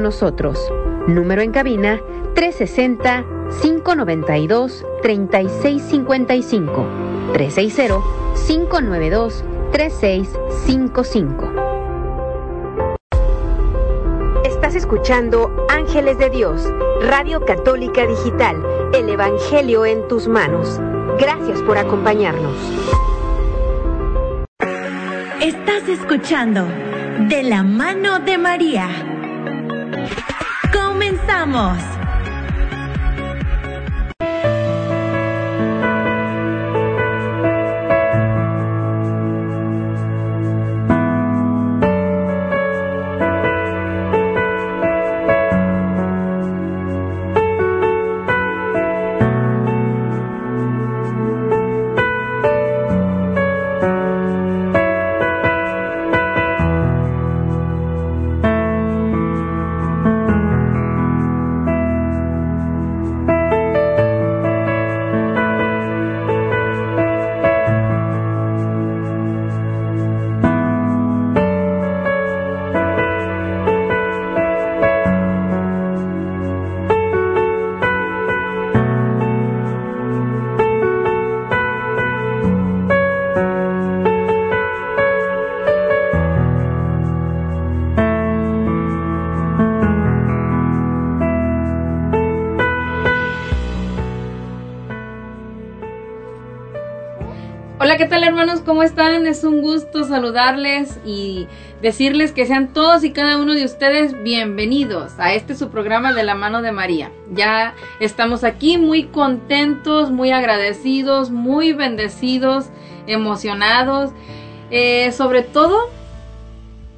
con nosotros. Número en cabina 360-592-3655. 360-592-3655. Estás escuchando Ángeles de Dios, Radio Católica Digital, el Evangelio en tus manos. Gracias por acompañarnos. Estás escuchando De la mano de María. Comenzamos. Hermanos? ¿Cómo están? Es un gusto saludarles y decirles que sean todos y cada uno de ustedes bienvenidos a este su programa de la mano de María. Ya estamos aquí muy contentos, muy agradecidos, muy bendecidos, emocionados, eh, sobre todo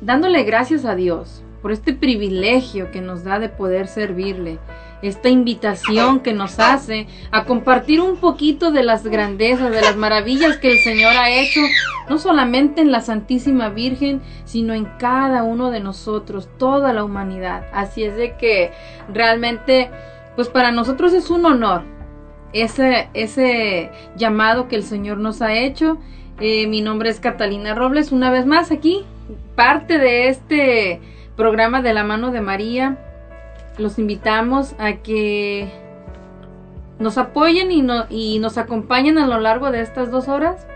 dándole gracias a Dios por este privilegio que nos da de poder servirle esta invitación que nos hace a compartir un poquito de las grandezas, de las maravillas que el Señor ha hecho, no solamente en la Santísima Virgen, sino en cada uno de nosotros, toda la humanidad. Así es de que realmente, pues para nosotros es un honor ese, ese llamado que el Señor nos ha hecho. Eh, mi nombre es Catalina Robles, una vez más aquí, parte de este programa de la mano de María los invitamos a que nos apoyen y, no, y nos acompañen a lo largo de estas dos horas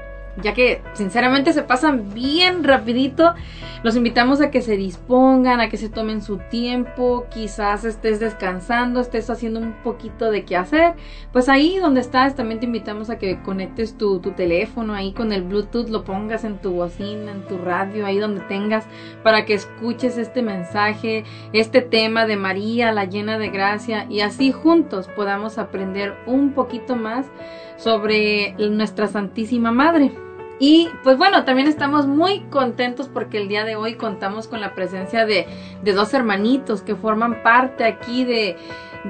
ya que sinceramente se pasan bien rapidito. Los invitamos a que se dispongan, a que se tomen su tiempo, quizás estés descansando, estés haciendo un poquito de qué hacer. Pues ahí donde estás también te invitamos a que conectes tu, tu teléfono ahí con el Bluetooth, lo pongas en tu bocina, en tu radio, ahí donde tengas, para que escuches este mensaje, este tema de María, la llena de gracia, y así juntos podamos aprender un poquito más sobre nuestra Santísima Madre. Y pues bueno, también estamos muy contentos porque el día de hoy contamos con la presencia de, de dos hermanitos que forman parte aquí de,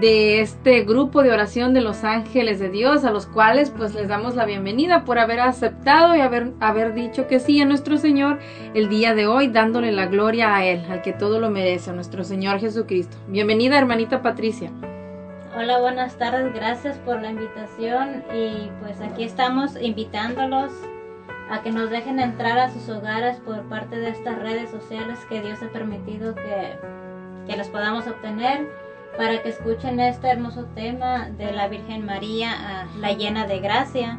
de este grupo de oración de los ángeles de Dios, a los cuales pues les damos la bienvenida por haber aceptado y haber, haber dicho que sí a nuestro Señor el día de hoy, dándole la gloria a Él, al que todo lo merece, a nuestro Señor Jesucristo. Bienvenida hermanita Patricia. Hola, buenas tardes, gracias por la invitación y pues aquí estamos invitándolos a que nos dejen entrar a sus hogares por parte de estas redes sociales que Dios ha permitido que, que las podamos obtener para que escuchen este hermoso tema de la Virgen María, la llena de gracia.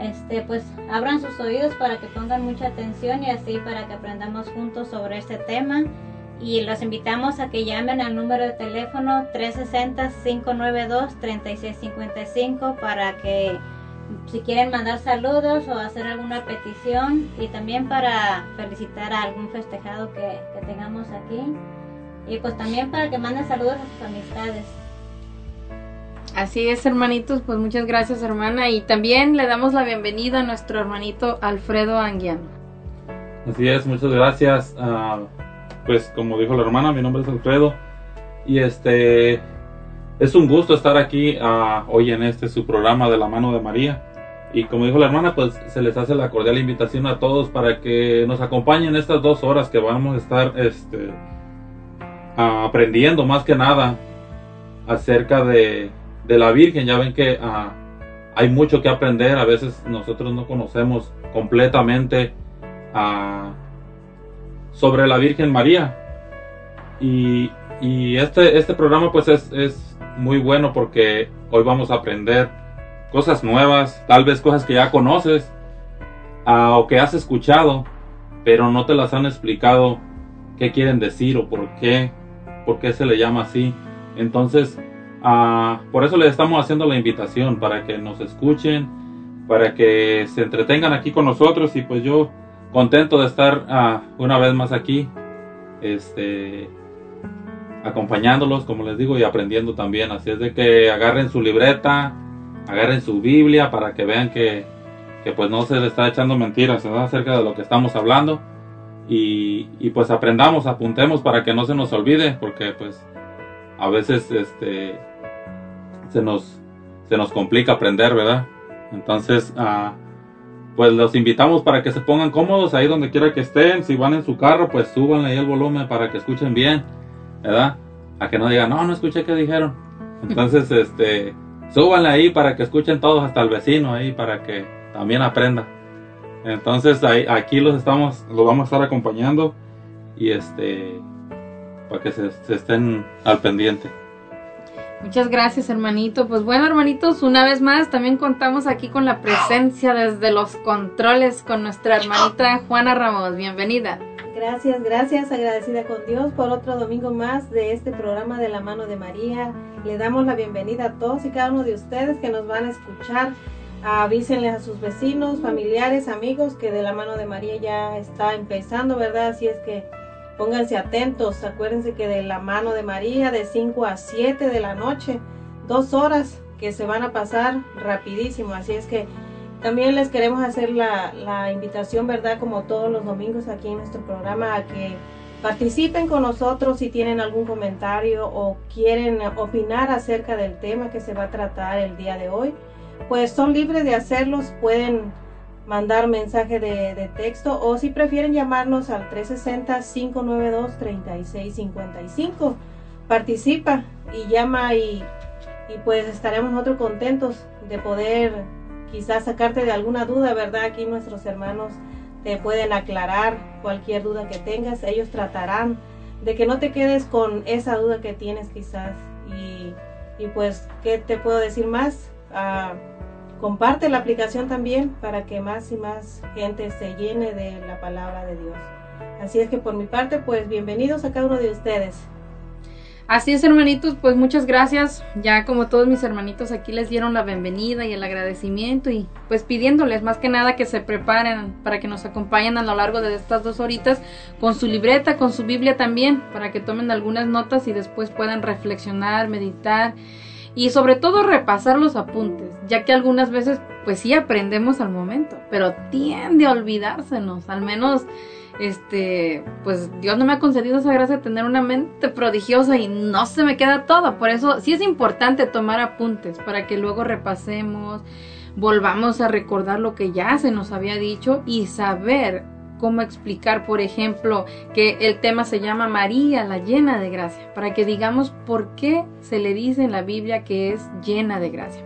Este, pues abran sus oídos para que pongan mucha atención y así para que aprendamos juntos sobre este tema. Y los invitamos a que llamen al número de teléfono 360-592-3655 para que si quieren mandar saludos o hacer alguna petición y también para felicitar a algún festejado que, tengamos aquí y pues también para que manden saludos a sus amistades. Así es, hermanitos, pues muchas gracias, hermana. Y también le damos la bienvenida a nuestro hermanito Alfredo Anguiano. Así es, muchas gracias. Ah, pues como dijo la hermana, mi nombre es Alfredo. Y este, es un gusto estar aquí uh, hoy en este su programa de la mano de María. Y como dijo la hermana, pues se les hace la cordial invitación a todos para que nos acompañen estas dos horas que vamos a estar este, uh, aprendiendo más que nada acerca de, la Virgen. Ya ven que uh, hay mucho que aprender. A veces nosotros no conocemos completamente sobre la Virgen María. Y este, este programa pues es, es muy bueno porque hoy vamos a aprender cosas nuevas, tal vez cosas que ya conoces ah, o que has escuchado, pero no te las han explicado qué quieren decir o por qué, por qué se le llama así. Entonces, ah, por eso le estamos haciendo la invitación para que nos escuchen, para que se entretengan aquí con nosotros y pues yo contento de estar ah, una vez más aquí, este, acompañándolos, como les digo, y aprendiendo también. Así es de que agarren su libreta, agarren su Biblia para que vean que, que pues no se le está echando mentiras acerca de lo que estamos hablando. Y, y, pues aprendamos, apuntemos para que no se nos olvide, porque pues a veces este se nos se nos complica aprender, ¿verdad? Entonces, uh, pues los invitamos para que se pongan cómodos ahí donde quiera que estén. Si van en su carro, pues suban ahí el volumen para que escuchen bien. ¿Verdad? A que no digan, no, no escuché qué dijeron. Entonces, este, súbanle ahí para que escuchen todos, hasta el vecino ahí, para que también aprenda. Entonces, ahí, aquí los estamos, los vamos a estar acompañando y este, para que se, se estén al pendiente. Muchas gracias, hermanito. Pues bueno, hermanitos, una vez más también contamos aquí con la presencia desde los controles con nuestra hermanita Juana Ramos. Bienvenida. Gracias, gracias, agradecida con Dios por otro domingo más de este programa de la mano de María. Le damos la bienvenida a todos y cada uno de ustedes que nos van a escuchar. Avísenles a sus vecinos, familiares, amigos que de la mano de María ya está empezando, ¿verdad? Así es que pónganse atentos. Acuérdense que de la mano de María de 5 a 7 de la noche, dos horas que se van a pasar rapidísimo. Así es que también les queremos hacer la, invitación, ¿verdad? Como todos los domingos aquí en nuestro programa, a que participen con nosotros si tienen algún comentario o quieren opinar acerca del tema que se va a tratar el día de hoy. Pues son libres de hacerlos, pueden mandar mensaje de, texto o si prefieren llamarnos al 360-592-3655. Participa y llama y, y pues estaremos nosotros contentos de poder quizás sacarte de alguna duda, ¿verdad? Aquí nuestros hermanos te pueden aclarar cualquier duda que tengas. Ellos tratarán de que no te quedes con esa duda que tienes quizás. Y, y pues, ¿qué te puedo decir más? Ah, comparte la aplicación también para que más y más gente se llene de la palabra de Dios. Así es que por mi parte, pues bienvenidos a cada uno de ustedes. Así es, hermanitos, pues muchas gracias. Ya como todos mis hermanitos aquí les dieron la bienvenida y el agradecimiento y pues pidiéndoles más que nada que se preparen para que nos acompañen a lo largo de estas dos horitas con su libreta, con su Biblia también, para que tomen algunas notas y después puedan reflexionar, meditar y sobre todo repasar los apuntes, ya que algunas veces pues sí aprendemos al momento, pero tiende a olvidársenos, al menos este, pues Dios no me ha concedido esa gracia de tener una mente prodigiosa y no se me queda todo. Por eso sí es importante tomar apuntes para que luego repasemos, volvamos a recordar lo que ya se nos había dicho y saber cómo explicar, por ejemplo, que el tema se llama María, la llena de gracia, para que digamos por qué se le dice en la Biblia que es llena de gracia.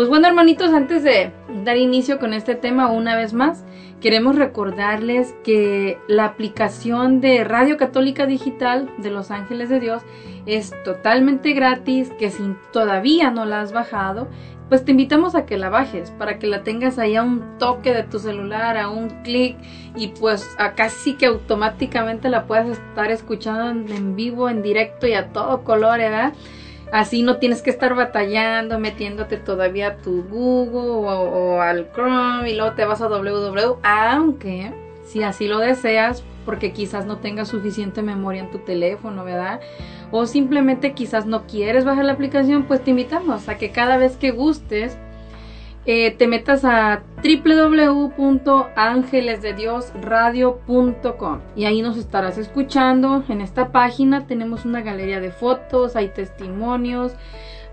Pues bueno, hermanitos, antes de dar inicio con este tema una vez más, queremos recordarles que la aplicación de Radio Católica Digital de Los Ángeles de Dios es totalmente gratis, que si todavía no la has bajado, pues te invitamos a que la bajes para que la tengas ahí a un toque de tu celular, a un clic y pues a casi que automáticamente la puedas estar escuchando en vivo, en directo y a todo color, ¿verdad? Así no tienes que estar batallando, metiéndote todavía a tu Google o, al Chrome y luego te vas a www, aunque si así lo deseas, porque quizás no tengas suficiente memoria en tu teléfono, ¿verdad? O simplemente quizás no quieres bajar la aplicación, pues te invitamos a que cada vez que gustes eh, te metas a www.angelesdediosradio.com y ahí nos estarás escuchando. En esta página tenemos una galería de fotos, hay testimonios,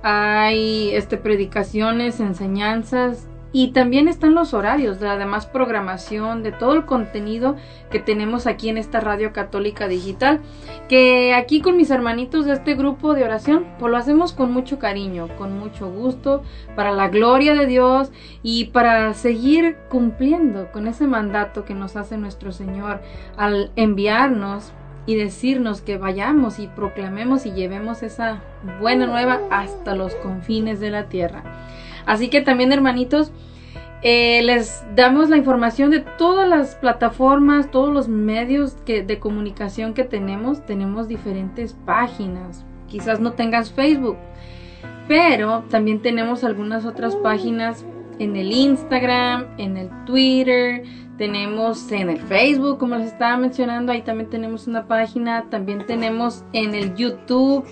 hay este, predicaciones, enseñanzas y también están los horarios de además programación de todo el contenido que tenemos aquí en esta radio católica digital. Que aquí con mis hermanitos de este grupo de oración, pues lo hacemos con mucho cariño, con mucho gusto, para la gloria de Dios y para seguir cumpliendo con ese mandato que nos hace nuestro Señor al enviarnos y decirnos que vayamos y proclamemos y llevemos esa buena nueva hasta los confines de la tierra. Así que también hermanitos, eh, les damos la información de todas las plataformas, todos los medios de comunicación que tenemos. Tenemos diferentes páginas. Quizás no tengas Facebook, pero también tenemos algunas otras páginas en el Instagram, en el Twitter, tenemos en el Facebook, como les estaba mencionando, ahí también tenemos una página, también tenemos en el YouTube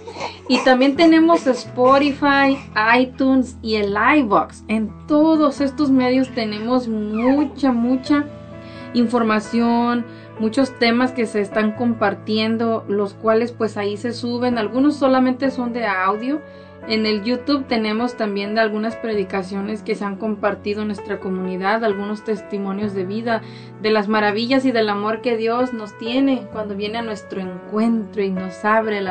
y también tenemos Spotify, iTunes y el iBox. En todos estos medios tenemos mucha, mucha información, muchos temas que se están compartiendo, los cuales pues ahí se suben, algunos solamente son de audio en el YouTube tenemos también de algunas predicaciones que se han compartido en nuestra comunidad, algunos testimonios de vida, de las maravillas y del amor que Dios nos tiene cuando viene a nuestro encuentro y nos abre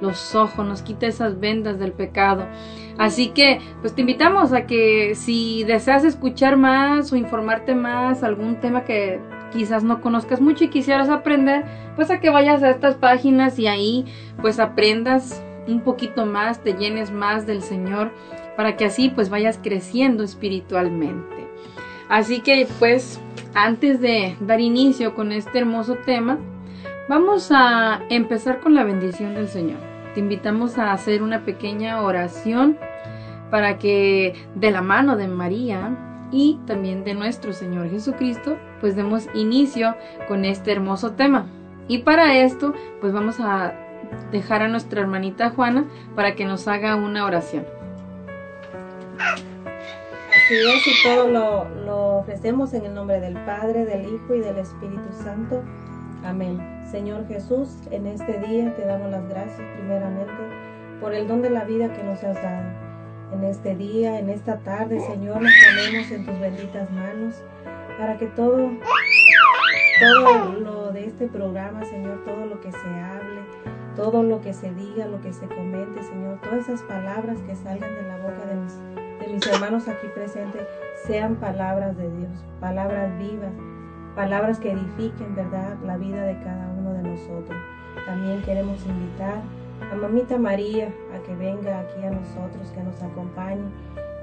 los ojos, nos quita esas vendas del pecado. Así que, pues te invitamos a que si deseas escuchar más o informarte más, algún tema que quizás no conozcas mucho y quisieras aprender, pues a que vayas a estas páginas y ahí pues aprendas un poquito más, te llenes más del Señor, para que así pues vayas creciendo espiritualmente. Así que pues antes de dar inicio con este hermoso tema, vamos a empezar con la bendición del Señor. Te invitamos a hacer una pequeña oración para que de la mano de María y también de nuestro Señor Jesucristo, pues demos inicio con este hermoso tema. Y para esto, pues vamos a dejar a nuestra hermanita Juana para que nos haga una oración. Así es, y todo lo, lo ofrecemos en el nombre del Padre, del Hijo y del Espíritu Santo. Amén. Señor Jesús, en este día te damos las gracias primeramente por el don de la vida que nos has dado. En este día, en esta tarde, Señor, nos ponemos en tus benditas manos para que todo, todo lo de este programa, Señor, todo lo que se hable, todo lo que se diga, lo que se comente, Señor, todas esas palabras que salgan de la boca de mis, hermanos aquí presentes, sean palabras de Dios, palabras vivas, palabras que edifiquen, ¿verdad?, la vida de cada uno de nosotros. También queremos invitar a Mamita María a que venga aquí a nosotros, que nos acompañe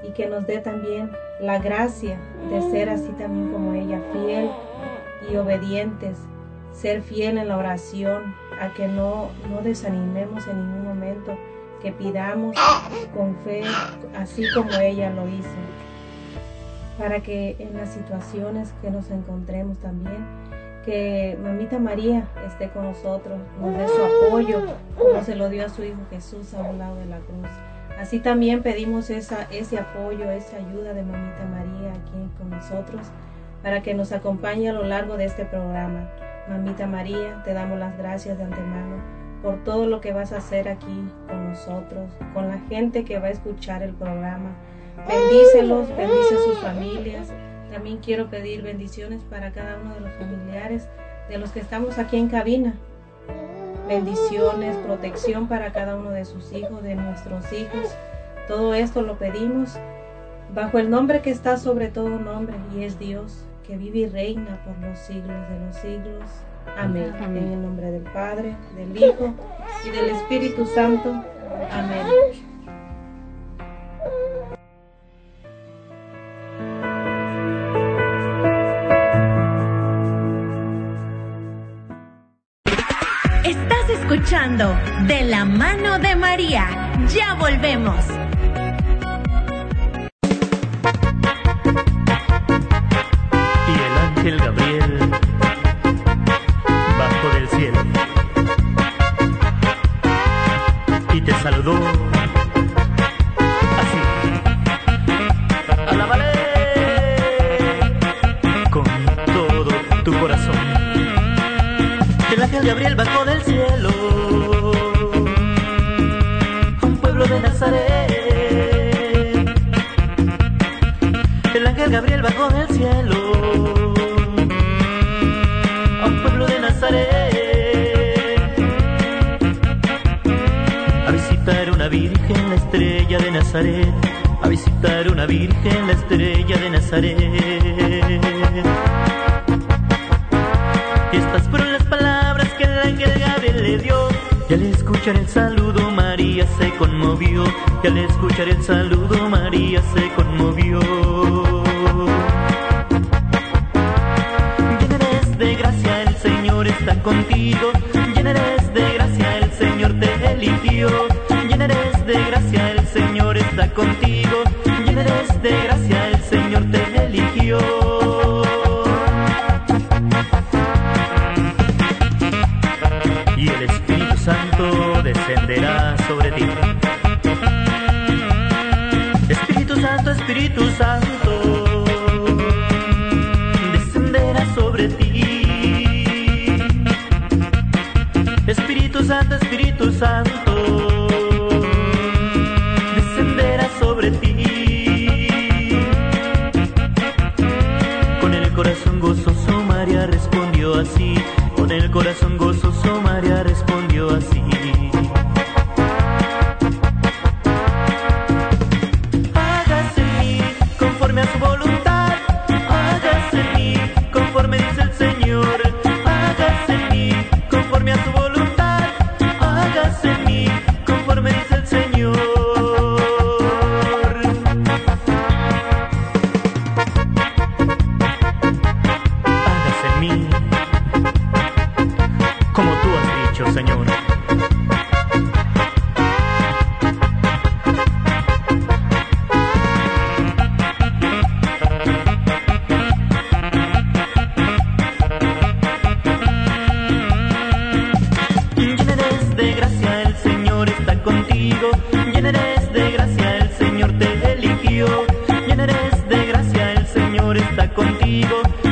y que nos dé también la gracia de ser así también como ella, fiel y obedientes ser fiel en la oración, a que no, no desanimemos en ningún momento, que pidamos con fe, así como ella lo hizo, para que en las situaciones que nos encontremos también, que Mamita María esté con nosotros, nos dé su apoyo, como se lo dio a su Hijo Jesús a un lado de la cruz. Así también pedimos ese apoyo, esa ayuda de Mamita María aquí con nosotros, para que nos acompañe a lo largo de este programa. Mamita María, te damos las gracias de antemano por todo lo que vas a hacer aquí con nosotros, con la gente que va a escuchar el programa. Bendícelos, bendice sus familias. También quiero pedir bendiciones para cada uno de los familiares de los que estamos aquí en cabina. Bendiciones, protección para cada uno de sus hijos, de nuestros hijos. Todo esto lo pedimos bajo el nombre que está sobre todo nombre y es Dios que vive y reina por los siglos de los siglos. Amén. En el nombre del Padre, del Hijo y del Espíritu Santo. Amén. Estás escuchando De la mano de María. Ya volvemos. Así. Alábale con todo tu corazón. El ángel Gabriel bajó del cielo un pueblo de Nazaret. El ángel Gabriel bajó A visitar una virgen, la estrella de Nazaret. Y estas fueron las palabras que el ángel Gabriel escuchar el saludo María se conmovió y al escuchar el saludo María se conmovió. Llena eres de gracia, el Señor está contigo. Llena eres de gracia, el Señor te eligió. Llena eres de gracia, el Contigo. Llena de gracia, Señor está contigo.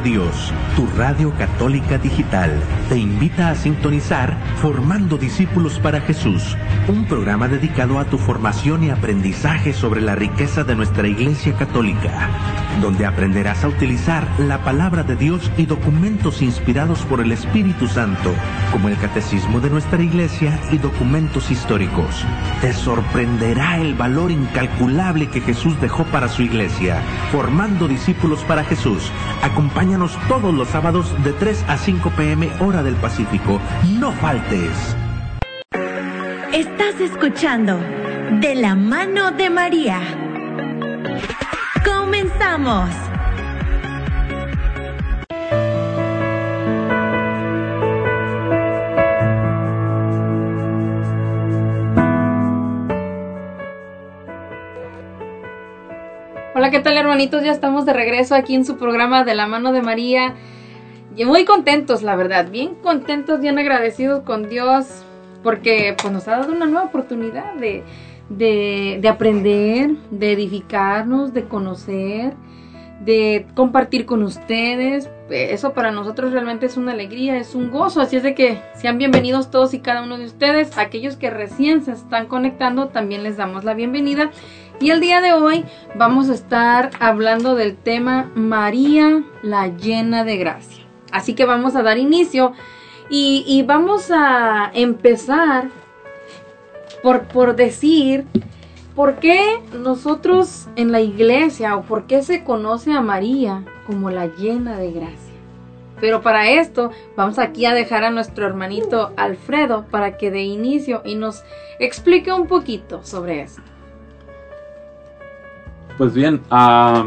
Dios, tu radio católica digital, te invita a sintonizar Formando Discípulos para Jesús, un programa dedicado a tu formación y aprendizaje sobre la riqueza de nuestra Iglesia Católica, donde aprenderás a utilizar la palabra de Dios y documentos inspirados por el Espíritu Santo, como el Catecismo de nuestra Iglesia y documentos históricos. Te sorprenderá el valor incalculable que Jesús dejó para su Iglesia, formando discípulos para Jesús. Acompáñanos todos los sábados de 3 a 5 pm hora del Pacífico. No faltes. Estás escuchando De la mano de María. Hola, ¿qué tal hermanitos? Ya estamos de regreso aquí en su programa de la mano de María. Y muy contentos, la verdad, bien contentos, bien agradecidos con Dios, porque pues nos ha dado una nueva oportunidad de, de aprender, de edificarnos, de conocer, de compartir con ustedes. Eso para nosotros realmente es una alegría, es un gozo. Así es de que sean bienvenidos todos y cada uno de ustedes. Aquellos que recién se están conectando, también les damos la bienvenida. Y el día de hoy vamos a estar hablando del tema María la llena de gracia. Así que vamos a dar inicio y, vamos a empezar por, por decir por qué nosotros en la iglesia o por qué se conoce a María como la llena de gracia. Pero para esto vamos aquí a dejar a nuestro hermanito Alfredo para que dé inicio y nos explique un poquito sobre eso. Pues bien, ah,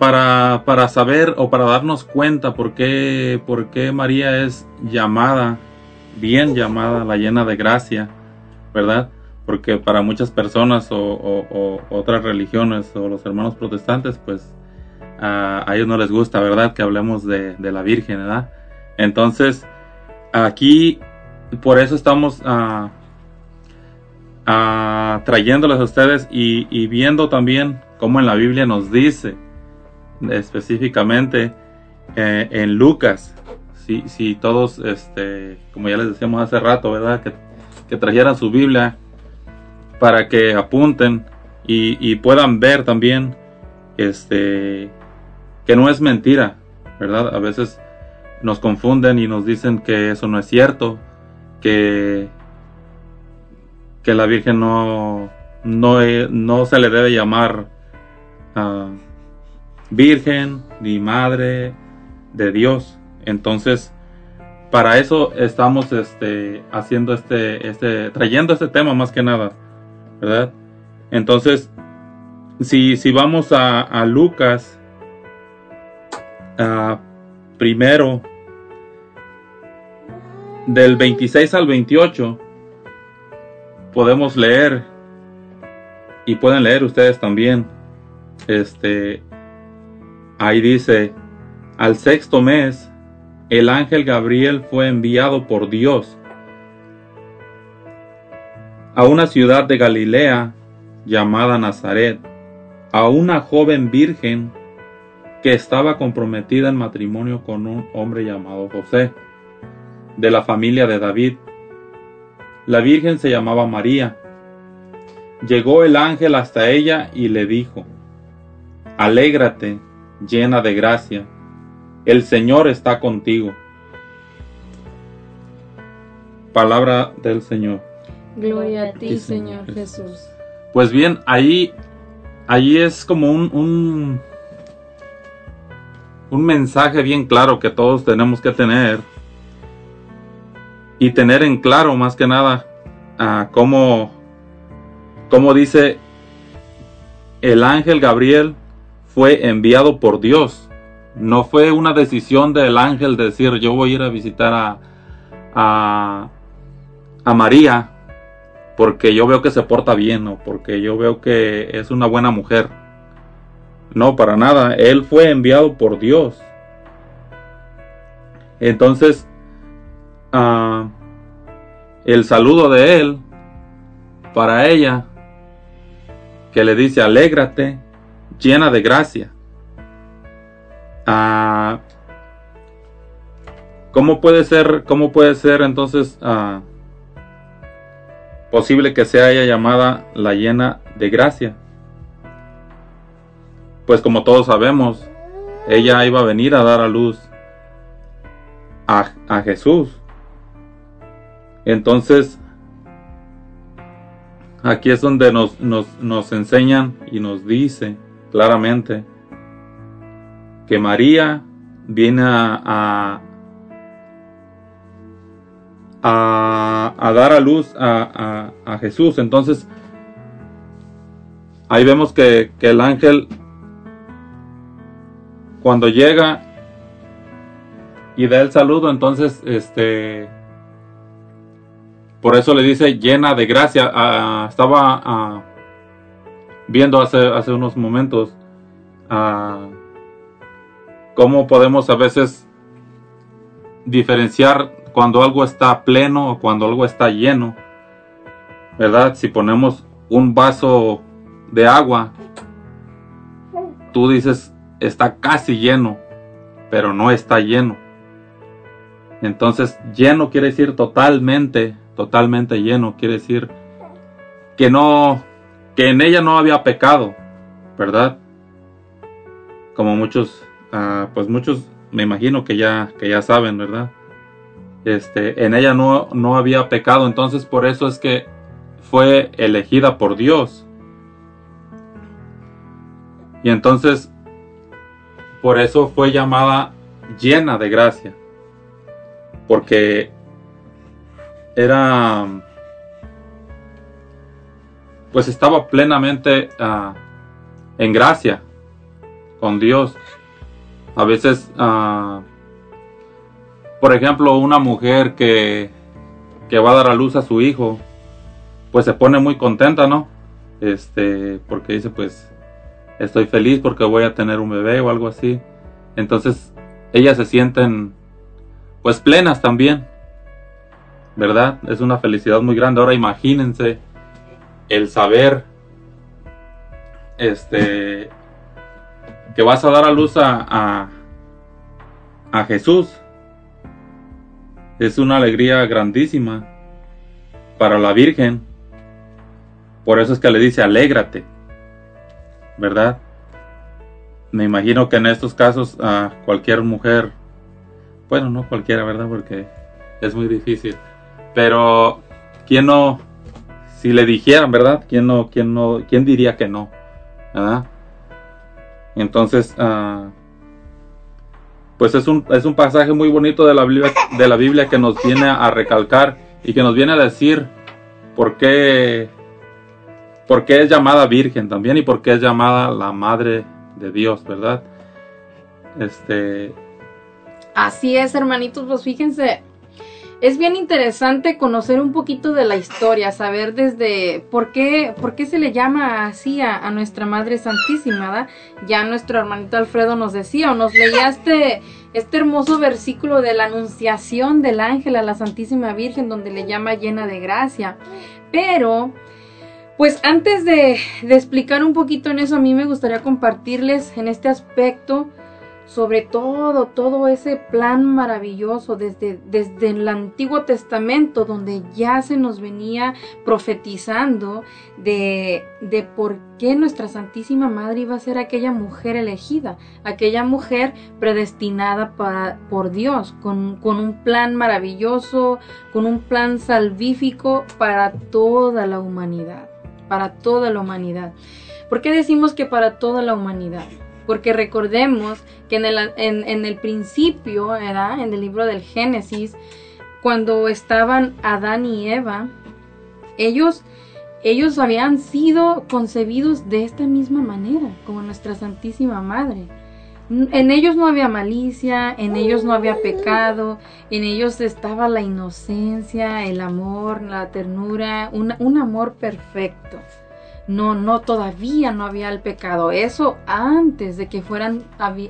para, para saber o para darnos cuenta por qué, por qué María es llamada, bien llamada, la llena de gracia, ¿verdad? Porque para muchas personas o, otras religiones o los hermanos protestantes, pues a, ellos no les gusta, ¿verdad? Que hablemos de, la Virgen, ¿verdad? Entonces, aquí, por eso estamos ah, ah, trayéndoles a ustedes y, y viendo también cómo en la Biblia nos dice específicamente eh, en Lucas, si, si todos, este, como ya les decíamos hace rato, ¿verdad? Que, que trajeran su Biblia para que apunten y, puedan ver también este, que no es mentira, ¿verdad? A veces nos confunden y nos dicen que eso no es cierto, que, que la Virgen no, no, no se le debe llamar ah, Virgen ni Madre de Dios. Entonces, para eso estamos este, haciendo este, este, trayendo este tema más que nada, ¿verdad? Entonces, si, si vamos a, Lucas, primero, del 26 al 28, podemos leer, y pueden leer ustedes también, este, ahí dice, al sexto mes, el ángel Gabriel fue enviado por Dios a una ciudad de Galilea llamada Nazaret, a una joven virgen que estaba comprometida en matrimonio con un hombre llamado José, de la familia de David. La virgen se llamaba María. Llegó el ángel hasta ella y le dijo, Alégrate, llena de gracia, el Señor está contigo. Palabra del Señor. Gloria a ti, Sí, Señor Señor Jesús. Pues bien, ahí, ahí es como un, un, un mensaje bien claro que todos tenemos que tener. Y tener en claro más que nada ah, cómo, cómo dice el ángel Gabriel fue enviado por Dios. No fue una decisión del ángel decir yo voy a ir a visitar a, a, a María porque yo veo que se porta bien o porque yo veo que es una buena mujer. No, para nada. Él fue enviado por Dios. Entonces, ah, el saludo de él para ella, que le dice, alégrate, llena de gracia. Ah, ¿Cómo puede ser, cómo puede ser entonces ah, posible que sea ella llamada la llena de gracia? Pues como todos sabemos, ella iba a venir a dar a luz a, a Jesús. Entonces, aquí es donde nos, nos, nos enseñan y nos dice claramente que María viene a, a, dar a luz a, a- a Jesús. Entonces, ahí vemos que, que el ángel, cuando llega y da el saludo, entonces, este, por eso le dice llena de gracia. Ah, estaba ah, viendo hace, hace unos momentos ah, cómo podemos a veces diferenciar cuando algo está pleno o cuando algo está lleno. ¿Verdad? Si ponemos un vaso de agua, tú dices está casi lleno, pero no está lleno. Entonces, lleno quiere decir totalmente, totalmente lleno, quiere decir que no, que en ella no había pecado, ¿verdad? Como muchos, pues muchos me imagino que ya, que ya saben, ¿verdad? Este, en ella no, no había pecado, entonces por eso es que fue elegida por Dios. Y entonces, por eso fue llamada llena de gracia. Porque era, pues estaba plenamente ah, en gracia con Dios. A veces, ah, por ejemplo, una mujer que, que va a dar a luz a su hijo, pues se pone muy contenta, ¿no? Este, porque dice, pues, estoy feliz porque voy a tener un bebé o algo así. Entonces, ellas se sienten, pues, plenas también, ¿verdad? Es una felicidad muy grande. Ahora imagínense el saber, este, que vas a dar a luz a, a, Jesús. Es una alegría grandísima para la Virgen. Por eso es que le dice, alégrate, ¿verdad? Me imagino que en estos casos a cualquier mujer, bueno, no cualquiera, ¿verdad? Porque es muy difícil. Pero, ¿quién no, si le dijeran, ¿verdad? ¿Quién no, quién no, quién diría que no? ¿Verdad? Entonces, ah, pues es un, es un pasaje muy bonito de la, Biblia, de la Biblia que nos viene a recalcar y que nos viene a decir por qué, por qué es llamada Virgen también y por qué es llamada la Madre de Dios, ¿verdad? Este, Así es, hermanitos, pues fíjense, es bien interesante conocer un poquito de la historia, saber desde por qué, por qué se le llama así a, a nuestra Madre Santísima, ¿verdad? Ya nuestro hermanito Alfredo nos decía o nos leía este, este hermoso versículo de la anunciación del ángel a la Santísima Virgen donde le llama llena de gracia. Pero, pues antes de, de explicar un poquito en eso, a mí me gustaría compartirles en este aspecto sobre todo, todo ese plan maravilloso desde, desde el Antiguo Testamento, donde ya se nos venía profetizando de, de por qué nuestra Santísima Madre iba a ser aquella mujer elegida, aquella mujer predestinada para, por Dios, con, con un plan maravilloso, con un plan salvífico para toda la humanidad, para toda la humanidad. ¿Por qué decimos que para toda la humanidad? Porque recordemos que en el, en, en el principio, ¿verdad? en el libro del Génesis, cuando estaban Adán y Eva, ellos, ellos habían sido concebidos de esta misma manera, como nuestra Santísima Madre. En ellos no había malicia, en ellos no había pecado, en ellos estaba la inocencia, el amor, la ternura, un, un amor perfecto no, no, todavía no había el pecado. Eso antes de que fueran,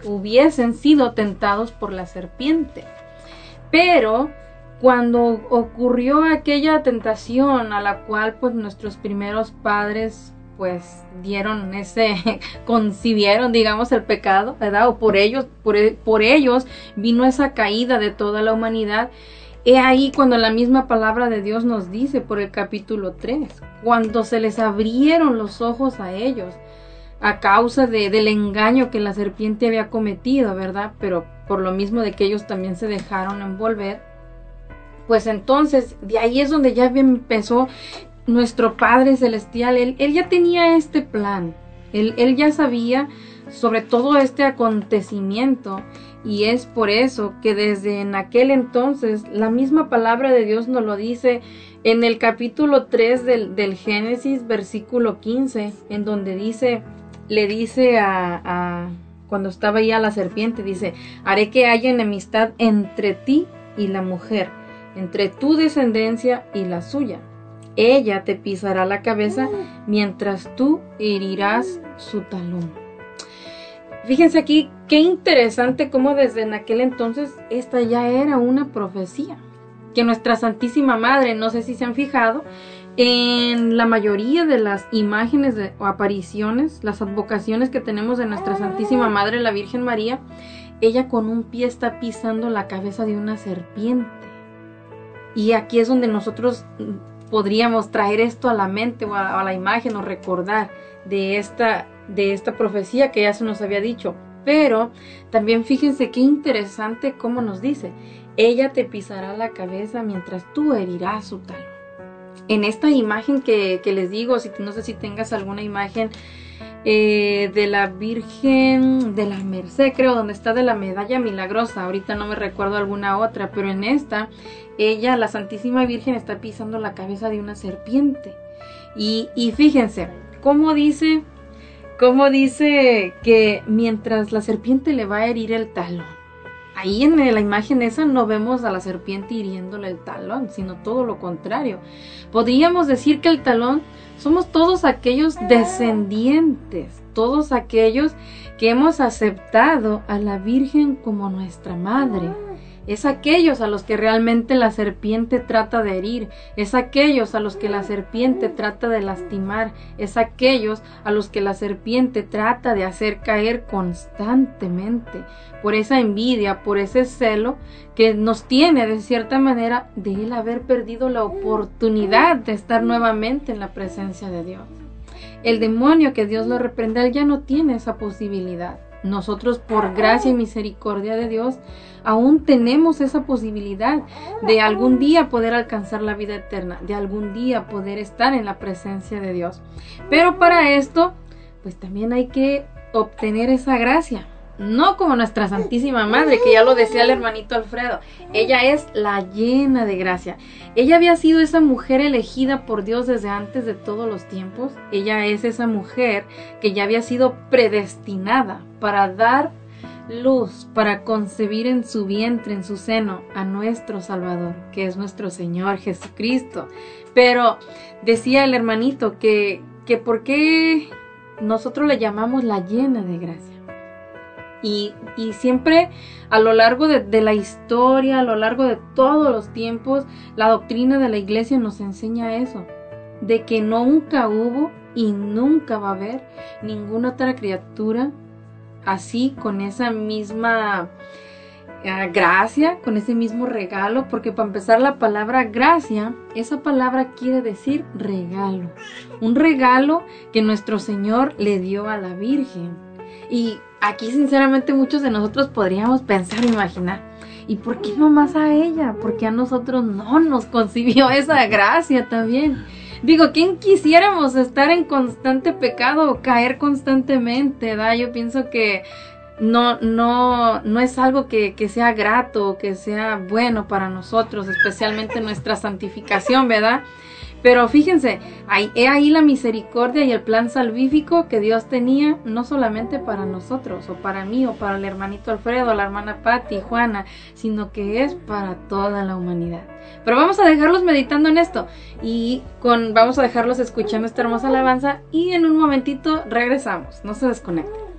hubiesen sido tentados por la serpiente. Pero cuando ocurrió aquella tentación a la cual pues nuestros primeros padres pues dieron ese, concibieron digamos el pecado, ¿verdad? O por ellos, por, por ellos vino esa caída de toda la humanidad He ahí cuando la misma palabra de Dios nos dice por el capítulo 3, cuando se les abrieron los ojos a ellos a causa de, del engaño que la serpiente había cometido, ¿verdad? Pero por lo mismo de que ellos también se dejaron envolver, pues entonces de ahí es donde ya empezó nuestro Padre Celestial, él, él ya tenía este plan, él, él ya sabía sobre todo este acontecimiento y es por eso que desde en aquel entonces la misma palabra de Dios nos lo dice en el capítulo 3 del, del Génesis, versículo 15, en donde dice, le dice a, a, cuando estaba ahí a la serpiente, dice, haré que haya enemistad entre ti y la mujer, entre tu descendencia y la suya. ella te pisará la cabeza mientras tú herirás su talón. Fíjense aquí qué interesante cómo desde en aquel entonces esta ya era una profecía. Que nuestra Santísima Madre, no sé si se han fijado, en la mayoría de las imágenes de, o apariciones, las advocaciones que tenemos de nuestra Santísima Madre, la Virgen María, ella con un pie está pisando la cabeza de una serpiente. Y aquí es donde nosotros podríamos traer esto a la mente o a, a la imagen o recordar de esta, de esta profecía que ya se nos había dicho. Pero también fíjense qué interesante cómo nos dice, ella te pisará la cabeza mientras tú herirás su talón. En esta imagen que, que les digo, si, no sé si tengas alguna imagen eh, de la Virgen de la Merced, creo, donde está de la medalla milagrosa. Ahorita no me recuerdo alguna otra, pero en esta, ella, la Santísima Virgen, está pisando la cabeza de una serpiente. Y, y fíjense, cómo dice, cómo dice que mientras la serpiente le va a herir el talón. Ahí en la imagen esa no vemos a la serpiente hiriéndole el talón, sino todo lo contrario. Podríamos decir que el talón somos todos aquellos descendientes, todos aquellos que hemos aceptado a la Virgen como nuestra madre es aquellos a los que realmente la serpiente trata de herir, es aquellos a los que la serpiente trata de lastimar, es aquellos a los que la serpiente trata de hacer caer constantemente, por esa envidia, por ese celo que nos tiene de cierta manera de él haber perdido la oportunidad de estar nuevamente en la presencia de Dios. El demonio que Dios lo reprende, él ya no tiene esa posibilidad. Nosotros por gracia y misericordia de Dios aún tenemos esa posibilidad de algún día poder alcanzar la vida eterna, de algún día poder estar en la presencia de Dios. Pero para esto, pues también hay que obtener esa gracia. No como nuestra Santísima Madre, que ya lo decía el hermanito Alfredo. Ella es la llena de gracia. Ella había sido esa mujer elegida por Dios desde antes de todos los tiempos. Ella es esa mujer que ya había sido predestinada para dar luz para concebir en su vientre, en su seno, a nuestro Salvador, que es nuestro Señor Jesucristo. Pero decía el hermanito que, que por qué nosotros le llamamos la llena de gracia. Y, y siempre a lo largo de, de la historia, a lo largo de todos los tiempos, la doctrina de la iglesia nos enseña eso, de que nunca hubo y nunca va a haber ninguna otra criatura así, con esa misma eh, gracia, con ese mismo regalo, porque para empezar la palabra gracia, esa palabra quiere decir regalo, un regalo que nuestro Señor le dio a la Virgen. Y aquí sinceramente muchos de nosotros podríamos pensar, imaginar, ¿y por qué nomás a ella? Porque a nosotros no nos concibió esa gracia también. Digo, ¿quién quisiéramos estar en constante pecado o caer constantemente? ¿da? Yo pienso que no, no, no es algo que, que sea grato o que sea bueno para nosotros, especialmente nuestra santificación, ¿verdad? Pero fíjense, he ahí la misericordia y el plan salvífico que Dios tenía, no solamente para nosotros, o para mí, o para el hermanito Alfredo, la hermana Patti, Juana, sino que es para toda la humanidad. Pero vamos a dejarlos meditando en esto y con, vamos a dejarlos escuchando esta hermosa alabanza y en un momentito regresamos, no se desconecten.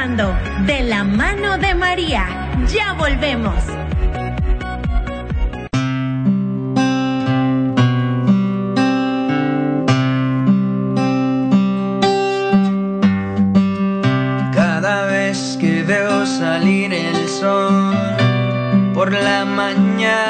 De la mano de María. Ya volvemos. Cada vez que veo salir el sol por la mañana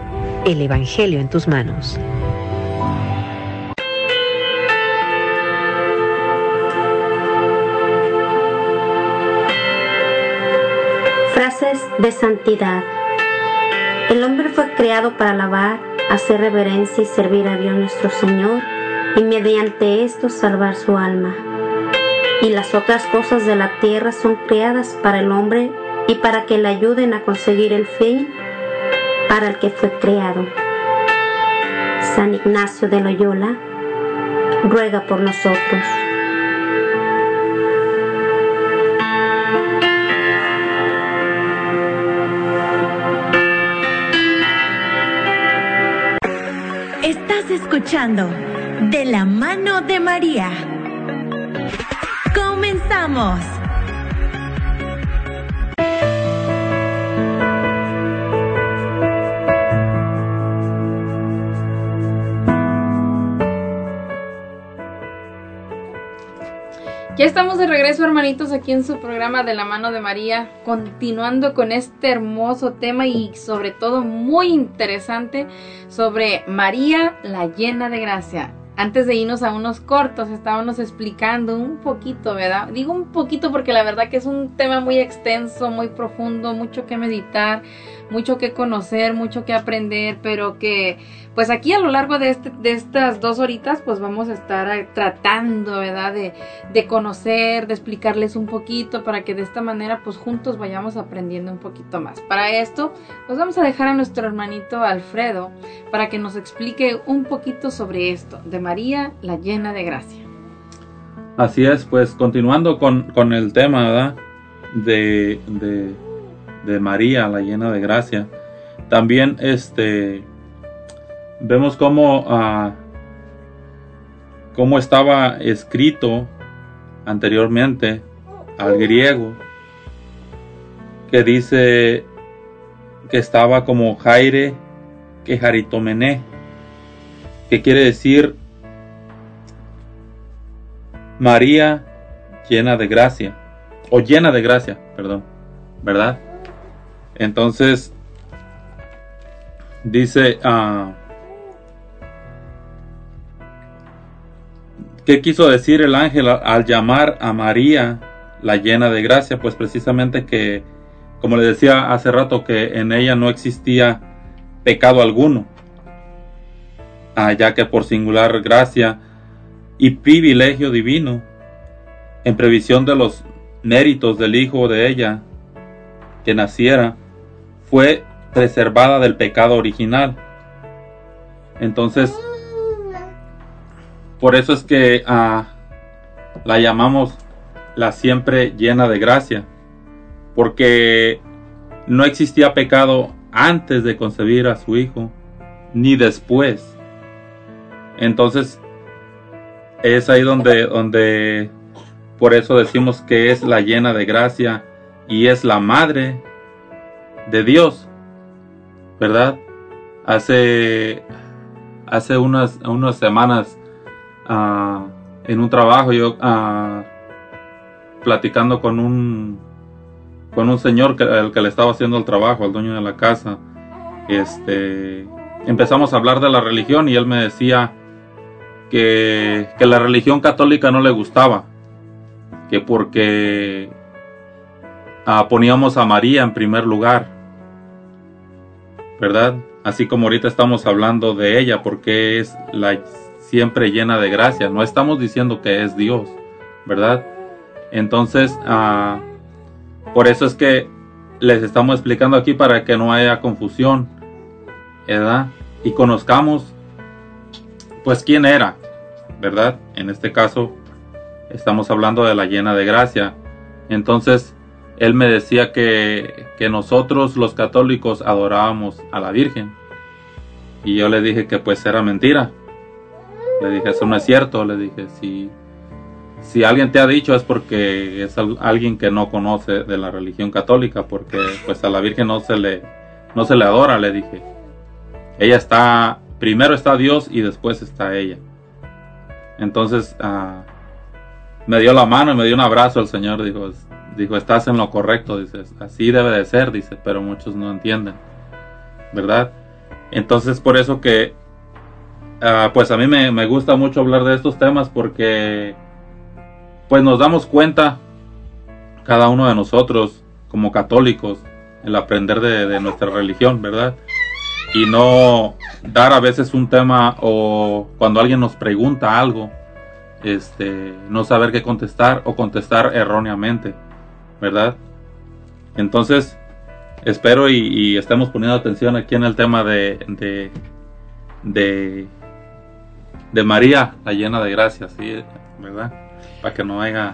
El Evangelio en tus manos. Frases de santidad. El hombre fue creado para alabar, hacer reverencia y servir a Dios nuestro Señor y mediante esto salvar su alma. Y las otras cosas de la tierra son creadas para el hombre y para que le ayuden a conseguir el fin para el que fue creado. San Ignacio de Loyola ruega por nosotros. Estás escuchando De la mano de María. Comenzamos. Ya estamos de regreso, hermanitos, aquí en su programa de la mano de María, continuando con este hermoso tema y sobre todo muy interesante sobre María, la llena de gracia. Antes de irnos a unos cortos, estábamos explicando un poquito, ¿verdad? Digo un poquito porque la verdad que es un tema muy extenso, muy profundo, mucho que meditar, mucho que conocer, mucho que aprender, pero que pues aquí a lo largo de, este, estas dos horitas pues vamos a estar eh, tratando, ¿verdad? De, de conocer, de explicarles un poquito para que de esta manera pues juntos vayamos aprendiendo un poquito más. Para esto pues vamos a dejar a nuestro hermanito Alfredo para que nos explique un poquito sobre esto, de María la llena de gracia. Así es, pues continuando con, con el tema, ¿verdad? De, de María, la llena de gracia. También este vemos cómo, ah, cómo estaba escrito anteriormente al griego que dice que estaba como Jaire que Jaritomené, que quiere decir María llena de gracia, o llena de gracia, perdón, ¿verdad? Entonces, dice, ah, ¿qué quiso decir el ángel al, llamar a María la llena de gracia? Pues precisamente que, como le decía hace rato, que en ella no existía pecado alguno, ah, ya que por singular gracia y privilegio divino, en previsión de los méritos del Hijo de ella que naciera, fue preservada del pecado original. Entonces, por eso es que ah, la llamamos la siempre llena de gracia, porque no existía pecado antes de concebir a su hijo, ni después. Entonces, es ahí donde, donde, por eso decimos que es la llena de gracia y es la madre de Dios, ¿verdad? Hace, hace unas, unas semanas ah, en un trabajo yo ah, platicando con un con un señor que, el que le estaba haciendo el trabajo al dueño de la casa este empezamos a hablar de la religión y él me decía que, que la religión católica no le gustaba que porque ah, poníamos a María en primer lugar verdad así como ahorita estamos hablando de ella porque es la siempre llena de gracia no estamos diciendo que es Dios verdad entonces ah, por eso es que les estamos explicando aquí para que no haya confusión, ¿verdad? Y conozcamos, pues, quién era, ¿verdad? En este caso, estamos hablando de la llena de gracia. Entonces, él me decía que, que nosotros los católicos adorábamos a la Virgen, Y yo le dije que pues era mentira. Le dije, eso no es cierto. Le dije, si, si alguien te ha dicho es porque es al- alguien que no conoce de la religión católica, porque pues a la Virgen no se le, no se le adora, le dije. Ella está, primero está Dios y después está ella. Entonces ah, me dio la mano y me dio un abrazo el Señor. Dijo, dijo, estás en lo correcto. Dice, así debe de ser, dice, pero muchos no entienden. ¿Verdad? Entonces por eso que, ah, pues a mí me, me gusta mucho hablar de estos temas porque, pues nos damos cuenta, cada uno de nosotros, como católicos, el aprender de, de nuestra religión, ¿verdad? y no dar a veces un tema o cuando alguien nos pregunta algo, este, no saber qué contestar o contestar erróneamente, ¿verdad? Entonces, espero y, y estemos poniendo atención aquí en el tema de, de, de, María, la llena de gracia, ¿sí? ¿verdad? Para que no haya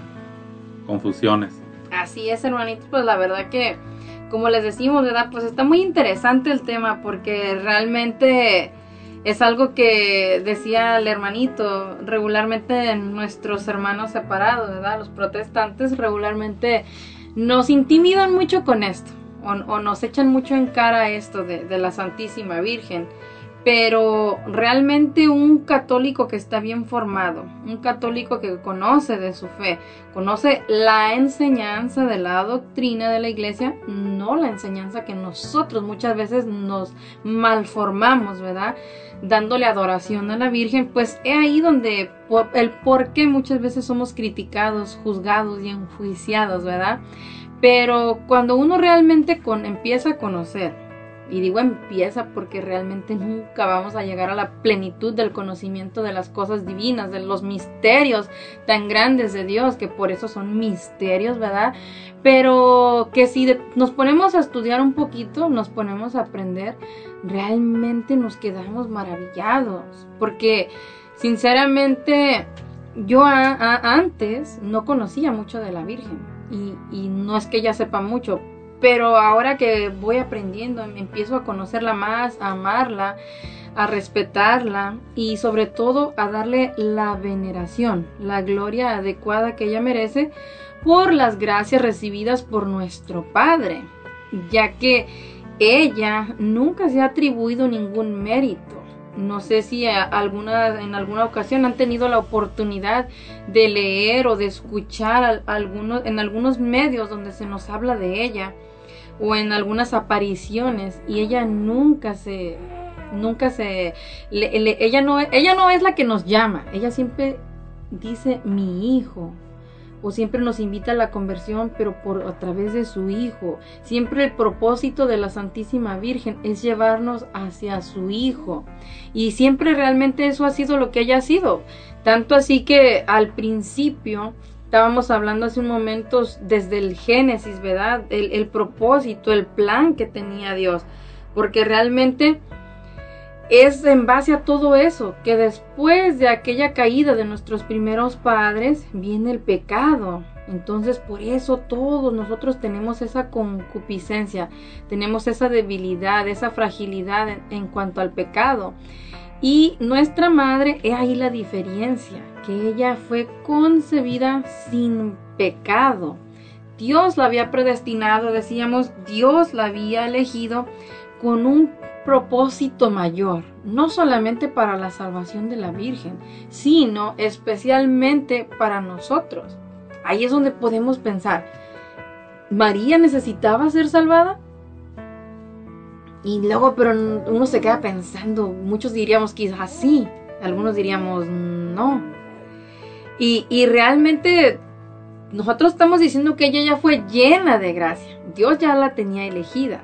confusiones. Así es, hermanitos, pues la verdad que, como les decimos, ¿verdad? Pues está muy interesante el tema porque realmente es algo que decía el hermanito, regularmente nuestros hermanos separados, ¿verdad? Los protestantes regularmente nos intimidan mucho con esto o, nos echan mucho en cara esto de, de la Santísima Virgen. Pero realmente un católico que está bien formado, un católico que conoce de su fe, conoce la enseñanza de la doctrina de la iglesia, no la enseñanza que nosotros muchas veces nos malformamos, ¿verdad? Dándole adoración a la Virgen, pues es ahí donde el por qué muchas veces somos criticados, juzgados y enjuiciados, ¿verdad? Pero cuando uno realmente con, empieza a conocer, y digo empieza porque realmente nunca vamos a llegar a la plenitud del conocimiento de las cosas divinas, de los misterios tan grandes de Dios, que por eso son misterios, ¿verdad? Pero que si nos ponemos a estudiar un poquito, nos ponemos a aprender, realmente nos quedamos maravillados, porque sinceramente yo antes no conocía mucho de la Virgen y, y no es que ella sepa mucho, pero ahora que voy aprendiendo, em- empiezo a conocerla más, a amarla, a respetarla y sobre todo a darle la veneración, la gloria adecuada que ella merece por las gracias recibidas por nuestro Padre, ya que ella nunca se ha atribuido ningún mérito. No sé si alguna, en alguna ocasión han tenido la oportunidad de leer o de escuchar al- algunos, en algunos medios donde se nos habla de ella o en algunas apariciones y ella nunca se nunca se ella no ella no es la que nos llama ella siempre dice mi hijo o siempre nos invita a la conversión pero por a través de su hijo. Siempre el propósito de la Santísima Virgen es llevarnos hacia su hijo y siempre realmente eso ha sido lo que ella ha sido. Tanto así que al principio estábamos hablando hace un momento desde el Génesis, ¿verdad? El, propósito, el plan que tenía Dios. Porque realmente es en base a todo eso que después de aquella caída de nuestros primeros padres viene el pecado. Entonces por eso todos nosotros tenemos esa concupiscencia, tenemos esa debilidad, esa fragilidad en cuanto al pecado. Y nuestra madre, es ahí la diferencia, que ella fue concebida sin pecado. Dios la había predestinado, decíamos, Dios la había elegido con un propósito mayor, no solamente para la salvación de la Virgen, sino especialmente para nosotros. Ahí es donde podemos pensar, ¿María necesitaba ser salvada? Y luego, pero uno se queda pensando, muchos diríamos quizás sí, algunos diríamos no. Y, y realmente nosotros estamos diciendo que ella ya fue llena de gracia, Dios ya la tenía elegida.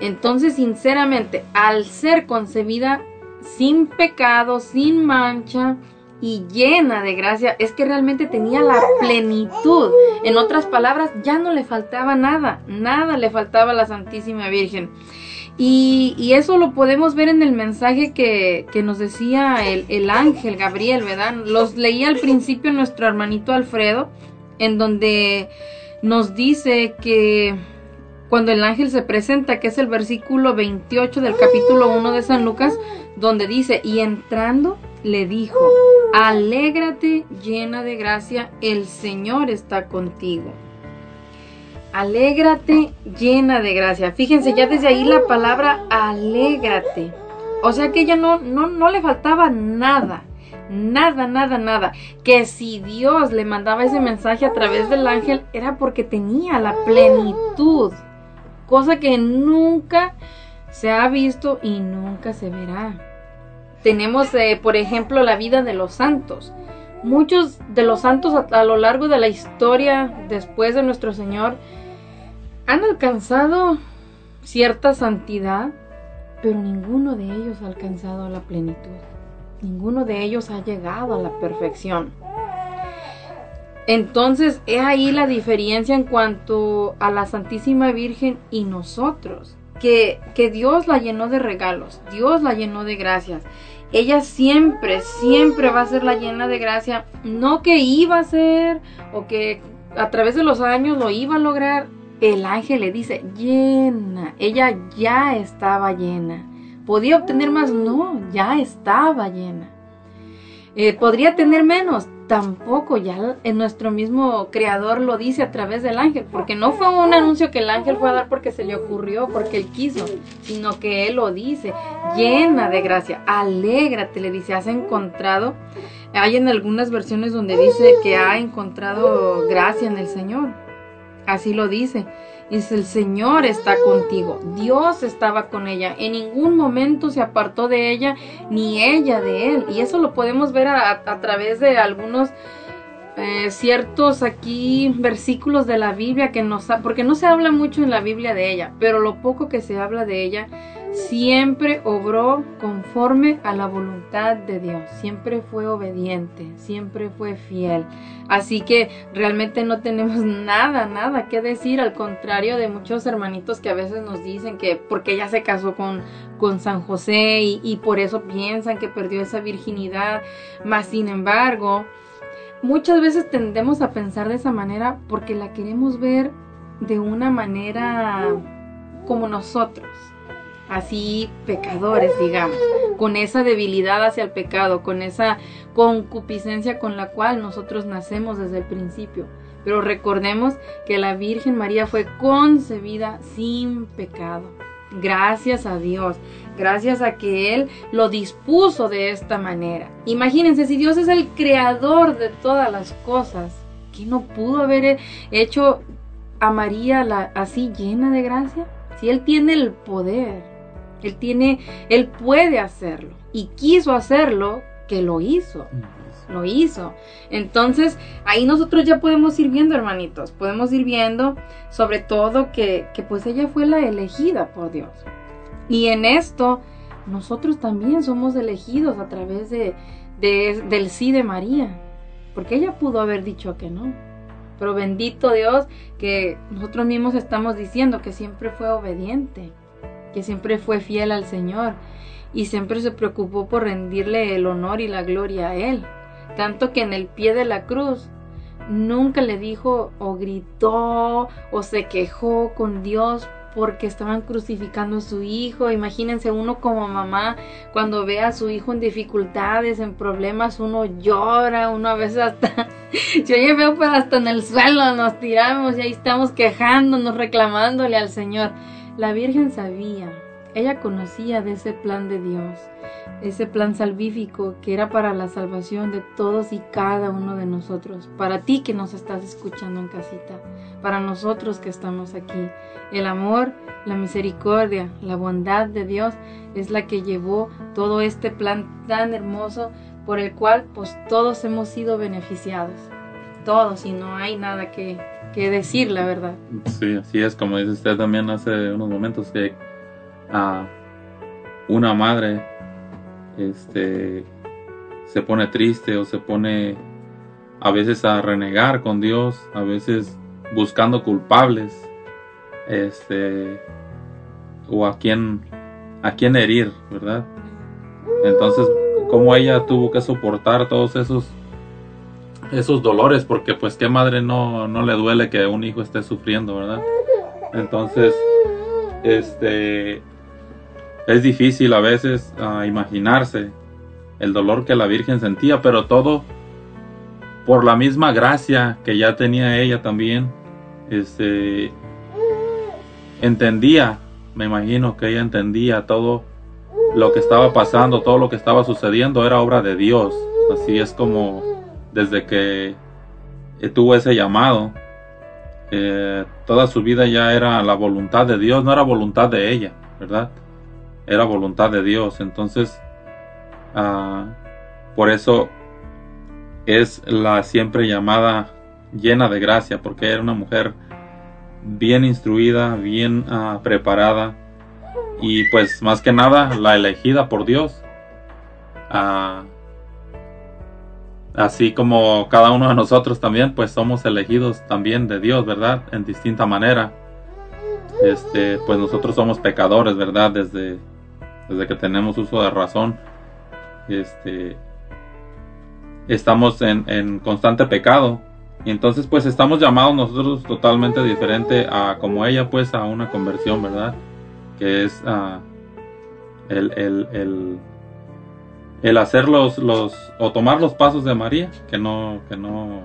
Entonces, sinceramente, al ser concebida sin pecado, sin mancha y llena de gracia, es que realmente tenía la plenitud. En otras palabras, ya no le faltaba nada, nada le faltaba a la Santísima Virgen. Y, eso lo podemos ver en el mensaje que, que nos decía el, el, ángel Gabriel, ¿verdad? Los leía al principio nuestro hermanito Alfredo, en donde nos dice que cuando el ángel se presenta, que es el versículo 28 del capítulo 1 de San Lucas, donde dice, y entrando le dijo, alégrate llena de gracia, el Señor está contigo. Alégrate llena de gracia. Fíjense, ya desde ahí la palabra alégrate. O sea que ella no, no, no le faltaba nada. Nada, nada, nada. Que si Dios le mandaba ese mensaje a través del ángel era porque tenía la plenitud. Cosa que nunca se ha visto y nunca se verá. Tenemos, eh, por ejemplo, la vida de los santos. Muchos de los santos a, a lo largo de la historia después de nuestro Señor han alcanzado cierta santidad, pero ninguno de ellos ha alcanzado la plenitud. Ninguno de ellos ha llegado a la perfección. Entonces, es ahí la diferencia en cuanto a la Santísima Virgen y nosotros. Que, que Dios la llenó de regalos, Dios la llenó de gracias. Ella siempre, siempre va a ser la llena de gracia. No que iba a ser o que a través de los años lo iba a lograr. El ángel le dice, llena. Ella ya estaba llena. ¿Podía obtener más? No, ya estaba llena. Eh, ¿Podría tener menos? Tampoco, ya en nuestro mismo creador lo dice a través del ángel, porque no fue un anuncio que el ángel fue a dar porque se le ocurrió, porque él quiso, sino que él lo dice, llena de gracia, alégrate, le dice, has encontrado, hay en algunas versiones donde dice que ha encontrado gracia en el Señor, así lo dice, Dice, el Señor está contigo. Dios estaba con ella. En ningún momento se apartó de ella, ni ella de él. Y eso lo podemos ver a, través de algunos eh, ciertos aquí versículos de la Biblia que nos... Porque no se habla mucho en la Biblia de ella, pero lo poco que se habla de ella siempre obró conforme a la voluntad de Dios, siempre fue obediente, siempre fue fiel. Así que realmente no tenemos nada, nada que decir, al contrario de muchos hermanitos que a veces nos dicen que porque ella se casó con, con San José y, por eso piensan que perdió esa virginidad, más sin embargo, muchas veces tendemos a pensar de esa manera porque la queremos ver de una manera como nosotros así pecadores, digamos, con esa debilidad hacia el pecado, con esa concupiscencia con la cual nosotros nacemos desde el principio. Pero recordemos que la Virgen María fue concebida sin pecado. Gracias a Dios, gracias a que Él lo dispuso de esta manera. Imagínense, si Dios es el creador de todas las cosas, ¿qué no pudo haber hecho a María así llena de gracia? Si Él tiene el poder, él tiene, él puede hacerlo y quiso hacerlo, que lo hizo. Lo hizo. Entonces, ahí nosotros ya podemos ir viendo, hermanitos, podemos ir viendo sobre todo que, que pues ella fue la elegida por Dios. Y en esto, nosotros también somos elegidos a través de, de, del sí de María. Porque ella pudo haber dicho que no. Pero bendito Dios que nosotros mismos estamos diciendo que siempre fue obediente que siempre fue fiel al Señor y siempre se preocupó por rendirle el honor y la gloria a Él. Tanto que en el pie de la cruz nunca le dijo o gritó o se quejó con Dios porque estaban crucificando a su hijo. Imagínense uno como mamá cuando ve a su hijo en dificultades, en problemas, uno llora, uno a veces hasta, yo ya veo pues hasta en el suelo nos tiramos y ahí estamos quejándonos, reclamándole al Señor. La Virgen sabía, ella conocía de ese plan de Dios, ese plan salvífico que era para la salvación de todos y cada uno de nosotros, para ti que nos estás escuchando en casita, para nosotros que estamos aquí. El amor, la misericordia, la bondad de Dios es la que llevó todo este plan tan hermoso por el cual pues todos hemos sido beneficiados. Todos y no hay nada que, que decir, la verdad. Sí, así es, como dice usted también hace unos momentos, que a una madre este, se pone triste o se pone a veces a renegar con Dios, a veces buscando culpables, este, o a quién, a quién herir, ¿verdad? Entonces, como ella tuvo que soportar todos esos esos dolores, porque pues qué madre no, no le duele que un hijo esté sufriendo, ¿verdad? Entonces, este, es difícil a veces ah, imaginarse el dolor que la Virgen sentía, pero todo por la misma gracia que ya tenía ella también, este, entendía, me imagino que ella entendía todo lo que estaba pasando, todo lo que estaba sucediendo era obra de Dios. Así es como desde que eh, tuvo ese llamado, eh, toda su vida ya era la voluntad de Dios, no era voluntad de ella, ¿verdad? Era voluntad de Dios. Entonces, ah, por eso es la siempre llamada llena de gracia, porque era una mujer bien instruida, bien ah, preparada y pues más que nada la elegida por Dios. Ah, así como cada uno de nosotros también, pues somos elegidos también de Dios, ¿verdad? En distinta manera. Este, pues nosotros somos pecadores, ¿verdad? Desde, desde que tenemos uso de razón. Este, estamos en, en constante pecado. Y entonces pues estamos llamados nosotros totalmente diferente a como ella pues a una conversión, ¿verdad? Que es ah, el, el, el, el, hacer los, los, o tomar los pasos de María, que no, que no,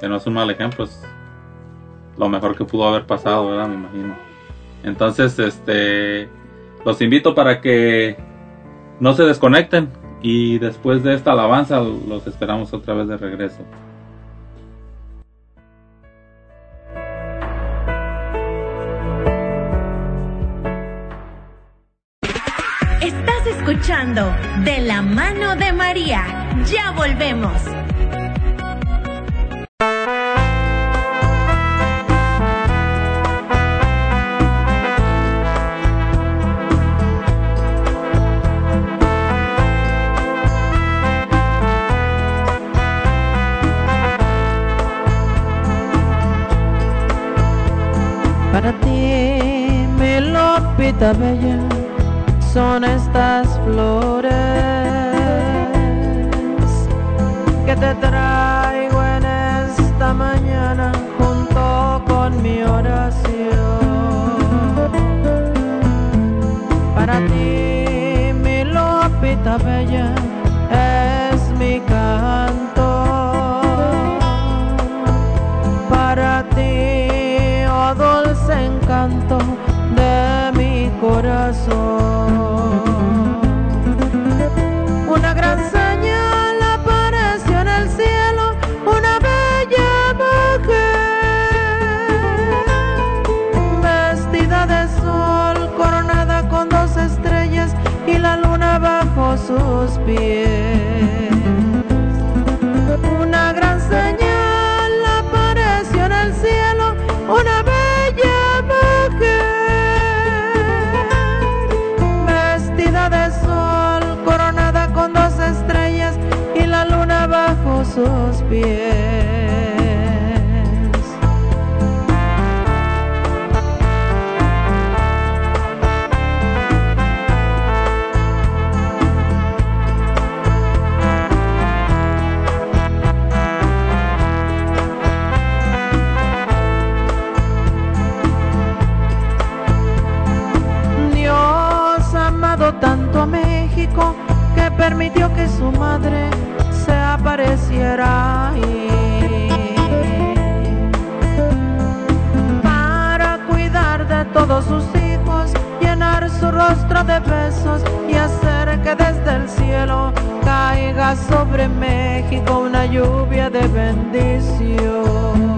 que no es un mal ejemplo, es lo mejor que pudo haber pasado, ¿verdad? Me imagino. Entonces, este, los invito para que no se desconecten y después de esta alabanza los esperamos otra vez de regreso. Estás escuchando la mano de María. Ya volvemos. Para ti, mi lopita bella, rostro de besos y hacer que desde el cielo caiga sobre México una lluvia de bendición.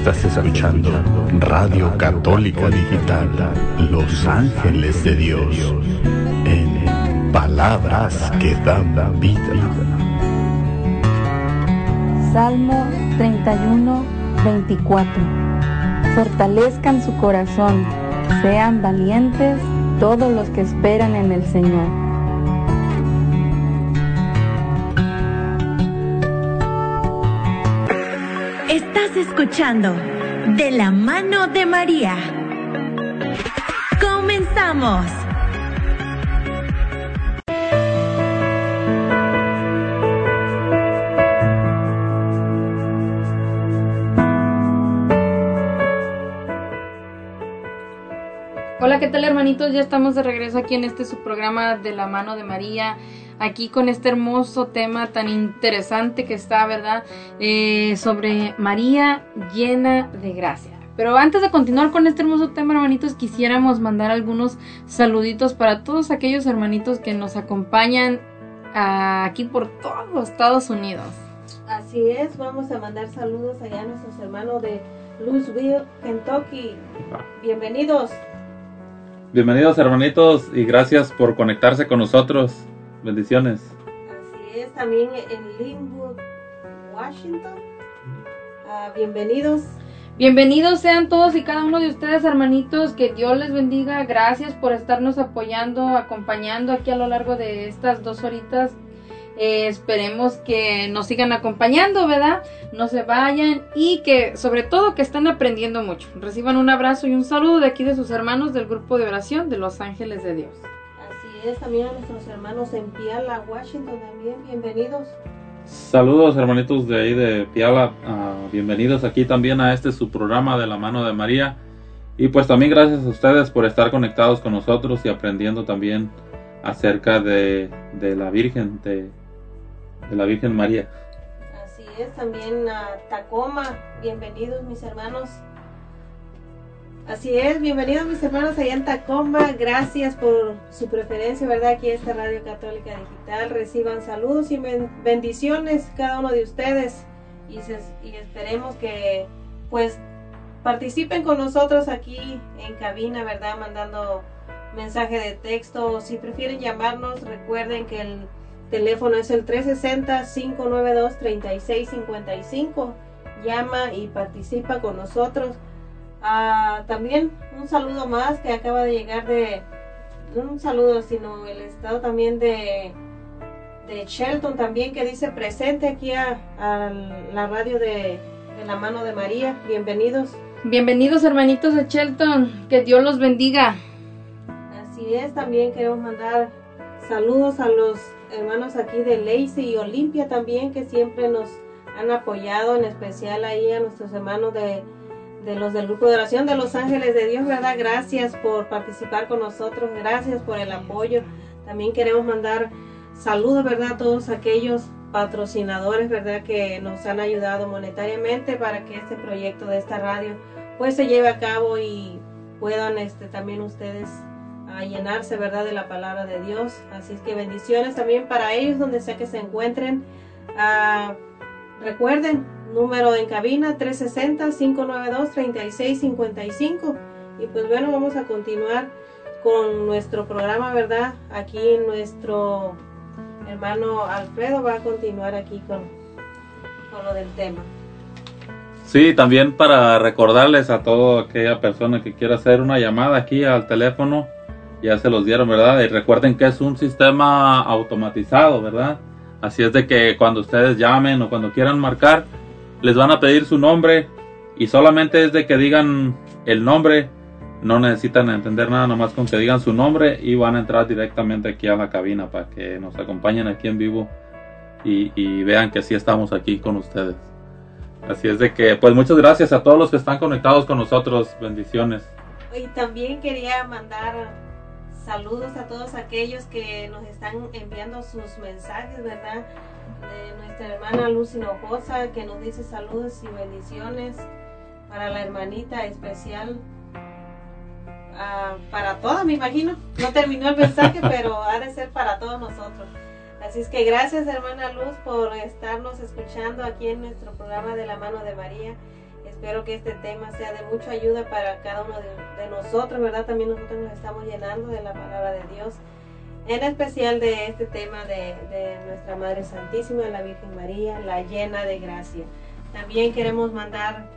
Estás escuchando Radio Católica Digital, Los Ángeles de Dios, en palabras que dan vida. Salmo 31, 24. Fortalezcan su corazón, sean valientes todos los que esperan en el Señor. Escuchando De la mano de María. Comenzamos. ¿Qué tal hermanitos? Ya estamos de regreso aquí en este su programa de la mano de María, aquí con este hermoso tema tan interesante que está, ¿verdad? Eh, sobre María llena de gracia. Pero antes de continuar con este hermoso tema, hermanitos, quisiéramos mandar algunos saluditos para todos aquellos hermanitos que nos acompañan aquí por todos Estados Unidos. Así es, vamos a mandar saludos allá a nuestros hermanos de Louisville, Kentucky. Bienvenidos. Bienvenidos hermanitos y gracias por conectarse con nosotros. Bendiciones. Así es, también en Linwood, Washington. Ah, bienvenidos. Bienvenidos sean todos y cada uno de ustedes, hermanitos. Que Dios les bendiga. Gracias por estarnos apoyando, acompañando aquí a lo largo de estas dos horitas. Eh, esperemos que nos sigan acompañando, ¿verdad? No se vayan y que sobre todo que están aprendiendo mucho. Reciban un abrazo y un saludo de aquí de sus hermanos del grupo de oración de Los Ángeles de Dios. Así es, también a nuestros hermanos en Piala, Washington también. Bienvenidos. Saludos hermanitos de ahí de Piala. Ah, bienvenidos aquí también a este su programa de la mano de María. Y pues también gracias a ustedes por estar conectados con nosotros y aprendiendo también acerca de, de la Virgen, de, de la Virgen María. Así es, también a Tacoma. Bienvenidos mis hermanos. Así es, bienvenidos mis hermanos allá en Tacoma. Gracias por su preferencia, ¿verdad? Aquí esta Radio Católica Digital. Reciban saludos y ben- bendiciones cada uno de ustedes. Y, se- y esperemos que pues participen con nosotros aquí en cabina, ¿verdad? Mandando mensaje de texto. Si prefieren llamarnos, recuerden que el teléfono es el 360-592-3655. Llama y participa con nosotros. Ah, también un saludo más que acaba de llegar de, no un saludo, sino el estado también de, de Shelton también que dice presente aquí a, a la radio de, de la mano de María. Bienvenidos. Bienvenidos hermanitos de Shelton. Que Dios los bendiga. Así es, también queremos mandar saludos a los hermanos aquí de Lacey y Olimpia también que siempre nos han apoyado, en especial ahí a nuestros hermanos de, de los del grupo de oración de los ángeles de Dios, ¿verdad? Gracias por participar con nosotros, gracias por el apoyo. También queremos mandar saludos, ¿verdad? A todos aquellos patrocinadores, ¿verdad? Que nos han ayudado monetariamente para que este proyecto de esta radio pues se lleve a cabo y puedan este también ustedes a llenarse, ¿verdad? De la palabra de Dios. Así es que bendiciones también para ellos donde sea que se encuentren. Ah, recuerden, número en cabina 360-592-3655. Y pues bueno, vamos a continuar con nuestro programa, ¿verdad? Aquí nuestro hermano Alfredo va a continuar aquí con, con lo del tema. Sí, también para recordarles a toda aquella persona que quiera hacer una llamada aquí al teléfono, ya se los dieron, ¿verdad? Y recuerden que es un sistema automatizado, ¿verdad? Así es de que cuando ustedes llamen o cuando quieran marcar, les van a pedir su nombre y solamente es de que digan el nombre no necesitan entender nada, nomás con que digan su nombre y van a entrar directamente aquí a la cabina para que nos acompañen aquí en vivo y, vean que sí estamos aquí con ustedes. Así es de que, pues muchas gracias a todos los que están conectados con nosotros. Bendiciones. Y también quería mandar saludos a todos aquellos que nos están enviando sus mensajes, ¿verdad? De nuestra hermana Luz Hinojosa, que nos dice saludos y bendiciones para la hermanita especial. ah, para todas, me imagino. No terminó el mensaje, pero ha de ser para todos nosotros. Así es que gracias, hermana Luz, por estarnos escuchando aquí en nuestro programa de la mano de María. Espero que este tema sea de mucha ayuda para cada uno de, nosotros, ¿verdad? También nosotros nos estamos llenando de la palabra de Dios. En especial de este tema de, de nuestra Madre Santísima, la Virgen María, la llena de gracia. También queremos mandar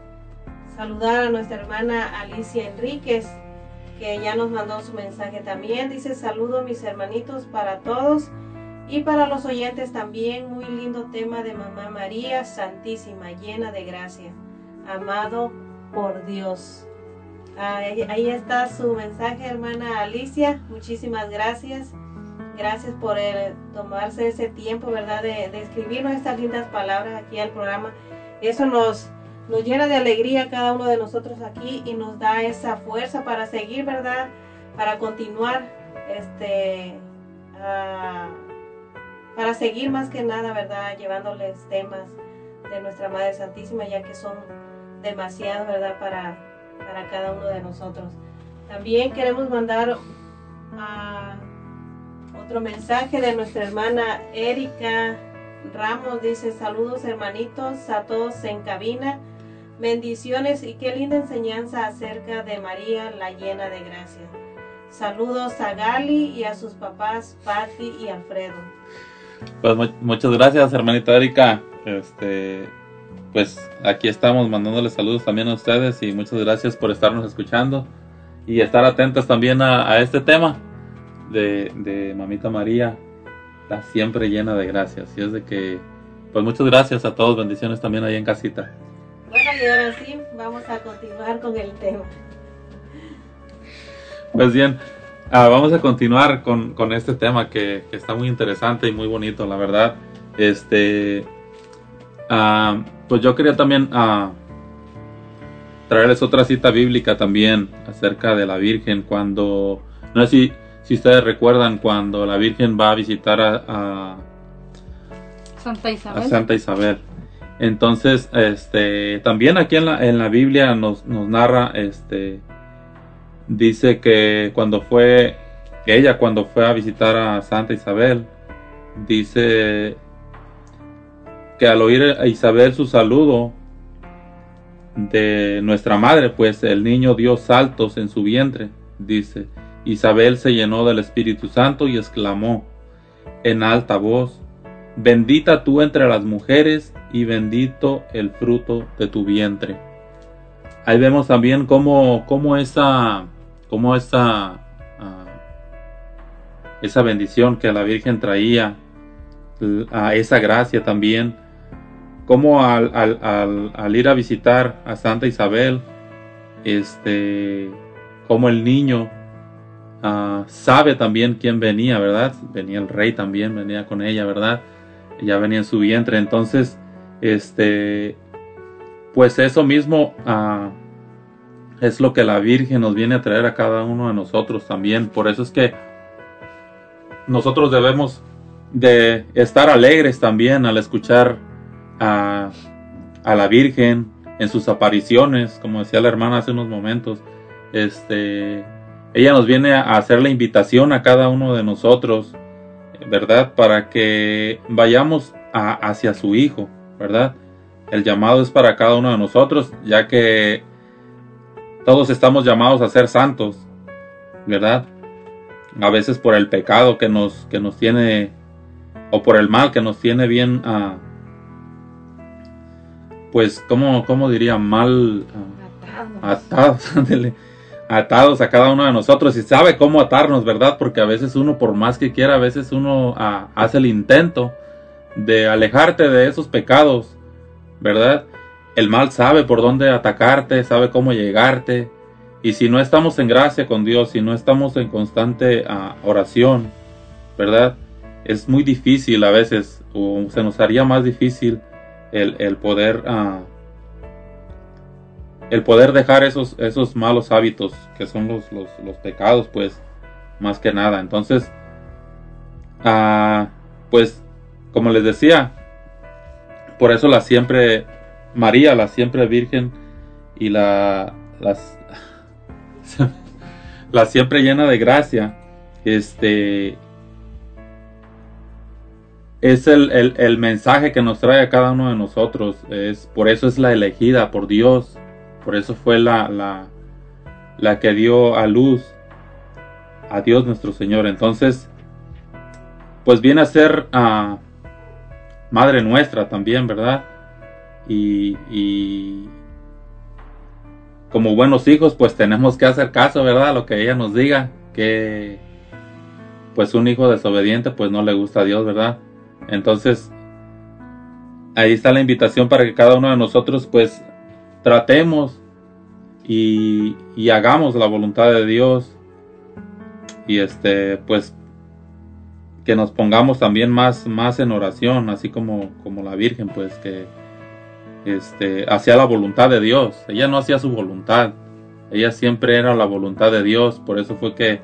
saludar a nuestra hermana Alicia Enríquez, que ya nos mandó su mensaje también. Dice saludo mis hermanitos para todos y para los oyentes también. Muy lindo tema de Mamá María Santísima, llena de gracia, amado por Dios. Ahí, está su mensaje, hermana Alicia. Muchísimas gracias. Gracias por el- tomarse ese tiempo, ¿verdad? De, escribirnos estas lindas palabras aquí al programa. Eso nos, nos llena de alegría cada uno de nosotros aquí y nos da esa fuerza para seguir, ¿verdad? Para continuar, este, para seguir más que nada, ¿verdad? Llevándoles temas de nuestra Madre Santísima, ya que son demasiados, ¿verdad? Para, para cada uno de nosotros. También queremos mandar a otro mensaje de nuestra hermana Erika Ramos. Dice saludos hermanitos a todos en cabina. Bendiciones y qué linda enseñanza acerca de María, la llena de gracia. Saludos a Gali y a sus papás Patti y Alfredo. Pues mu- muchas gracias, hermanita Erika. Este, pues aquí estamos mandándoles saludos también a ustedes y muchas gracias por estarnos escuchando y estar atentos también a, a este tema de, de Mamita María, la siempre llena de gracias. Y es de que, pues muchas gracias a todos, bendiciones también ahí en casita. Bueno, y ahora sí, vamos a continuar con el tema. Pues bien, ah, vamos a continuar con, con este tema que, que está muy interesante y muy bonito, la verdad. Este, ah, pues yo quería también ah, traerles otra cita bíblica también acerca de la Virgen cuando, no sé si, si ustedes recuerdan cuando la Virgen va a visitar a- a, Santa a Isabel. Santa Isabel. Entonces, este, también aquí en la, en la Biblia nos, nos narra, este, dice que cuando fue, ella cuando fue a visitar a Santa Isabel, dice que al oír a Isabel su saludo de nuestra madre, pues el niño dio saltos en su vientre, dice. Isabel se llenó del Espíritu Santo y exclamó en alta voz, Bendita tú entre las mujeres y bendito el fruto de tu vientre. Ahí vemos también cómo, cómo esa, cómo esa, ah, esa bendición que la Virgen traía, a esa gracia también, cómo al, al- al- ir a visitar a Santa Isabel, este, como el niño ah, sabe también quién venía, ¿verdad? Venía el rey también, venía con ella, ¿verdad? ya venía en su vientre. Entonces, este, pues eso mismo ah, es lo que la Virgen nos viene a traer a cada uno de nosotros también. Por eso es que nosotros debemos de estar alegres también al escuchar a, la Virgen en sus apariciones, como decía la hermana hace unos momentos. Este, ella nos viene a hacer la invitación a cada uno de nosotros ¿verdad? Para que vayamos hacia su Hijo, ¿verdad? El llamado es para cada uno de nosotros, ya que todos estamos llamados a ser santos, ¿verdad? A veces por el pecado que nos, que nos tiene, o por el mal que nos tiene bien, ah, pues, ¿cómo, cómo diría? Mal ah, atados, atados a cada uno de nosotros y sabe cómo atarnos, ¿verdad? Porque a veces uno, por más que quiera, a veces uno ah, hace el intento de alejarte de esos pecados, ¿verdad? El mal sabe por dónde atacarte, sabe cómo llegarte, Y si no estamos en gracia con Dios, si no estamos en constante ah, oración, ¿verdad? Es muy difícil a veces, o se nos haría más difícil el, el poder ah, el poder dejar esos, esos malos hábitos que son los, los, pecados, pues, más que nada. Entonces, ah, pues, como les decía, por eso la siempre, María, la siempre Virgen, y la, las, la siempre llena de gracia, este, es el, el, el, mensaje que nos trae a cada uno de nosotros. Es, por eso es la elegida por Dios. Por eso fue la, la, la que dio a luz a Dios nuestro Señor. Entonces, pues viene a ser uh, Madre nuestra también, ¿verdad? Y, y, como buenos hijos, pues tenemos que hacer caso, ¿verdad? A lo que ella nos diga. Que pues un hijo desobediente pues no le gusta a Dios, ¿verdad? Entonces, ahí está la invitación para que cada uno de nosotros pues tratemos y, hagamos la voluntad de Dios y este pues que nos pongamos también más más en oración así como como la Virgen pues que este hacía la voluntad de Dios. Ella no hacía su voluntad. Ella siempre era la voluntad de Dios. Por eso fue que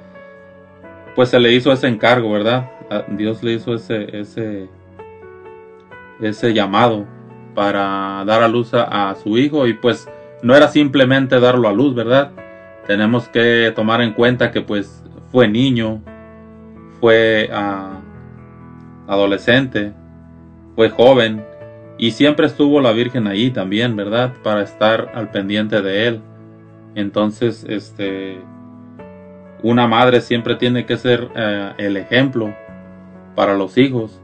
pues se le hizo ese encargo verdad Dios le hizo ese ese ese llamado para dar a luz a, su hijo y pues no era simplemente darlo a luz, ¿verdad? Tenemos que tomar en cuenta que pues fue niño, fue uh, adolescente, fue joven y siempre estuvo la Virgen ahí también, ¿verdad? Para estar al pendiente de él. Entonces, este, una madre siempre tiene que ser uh, el ejemplo para los hijos.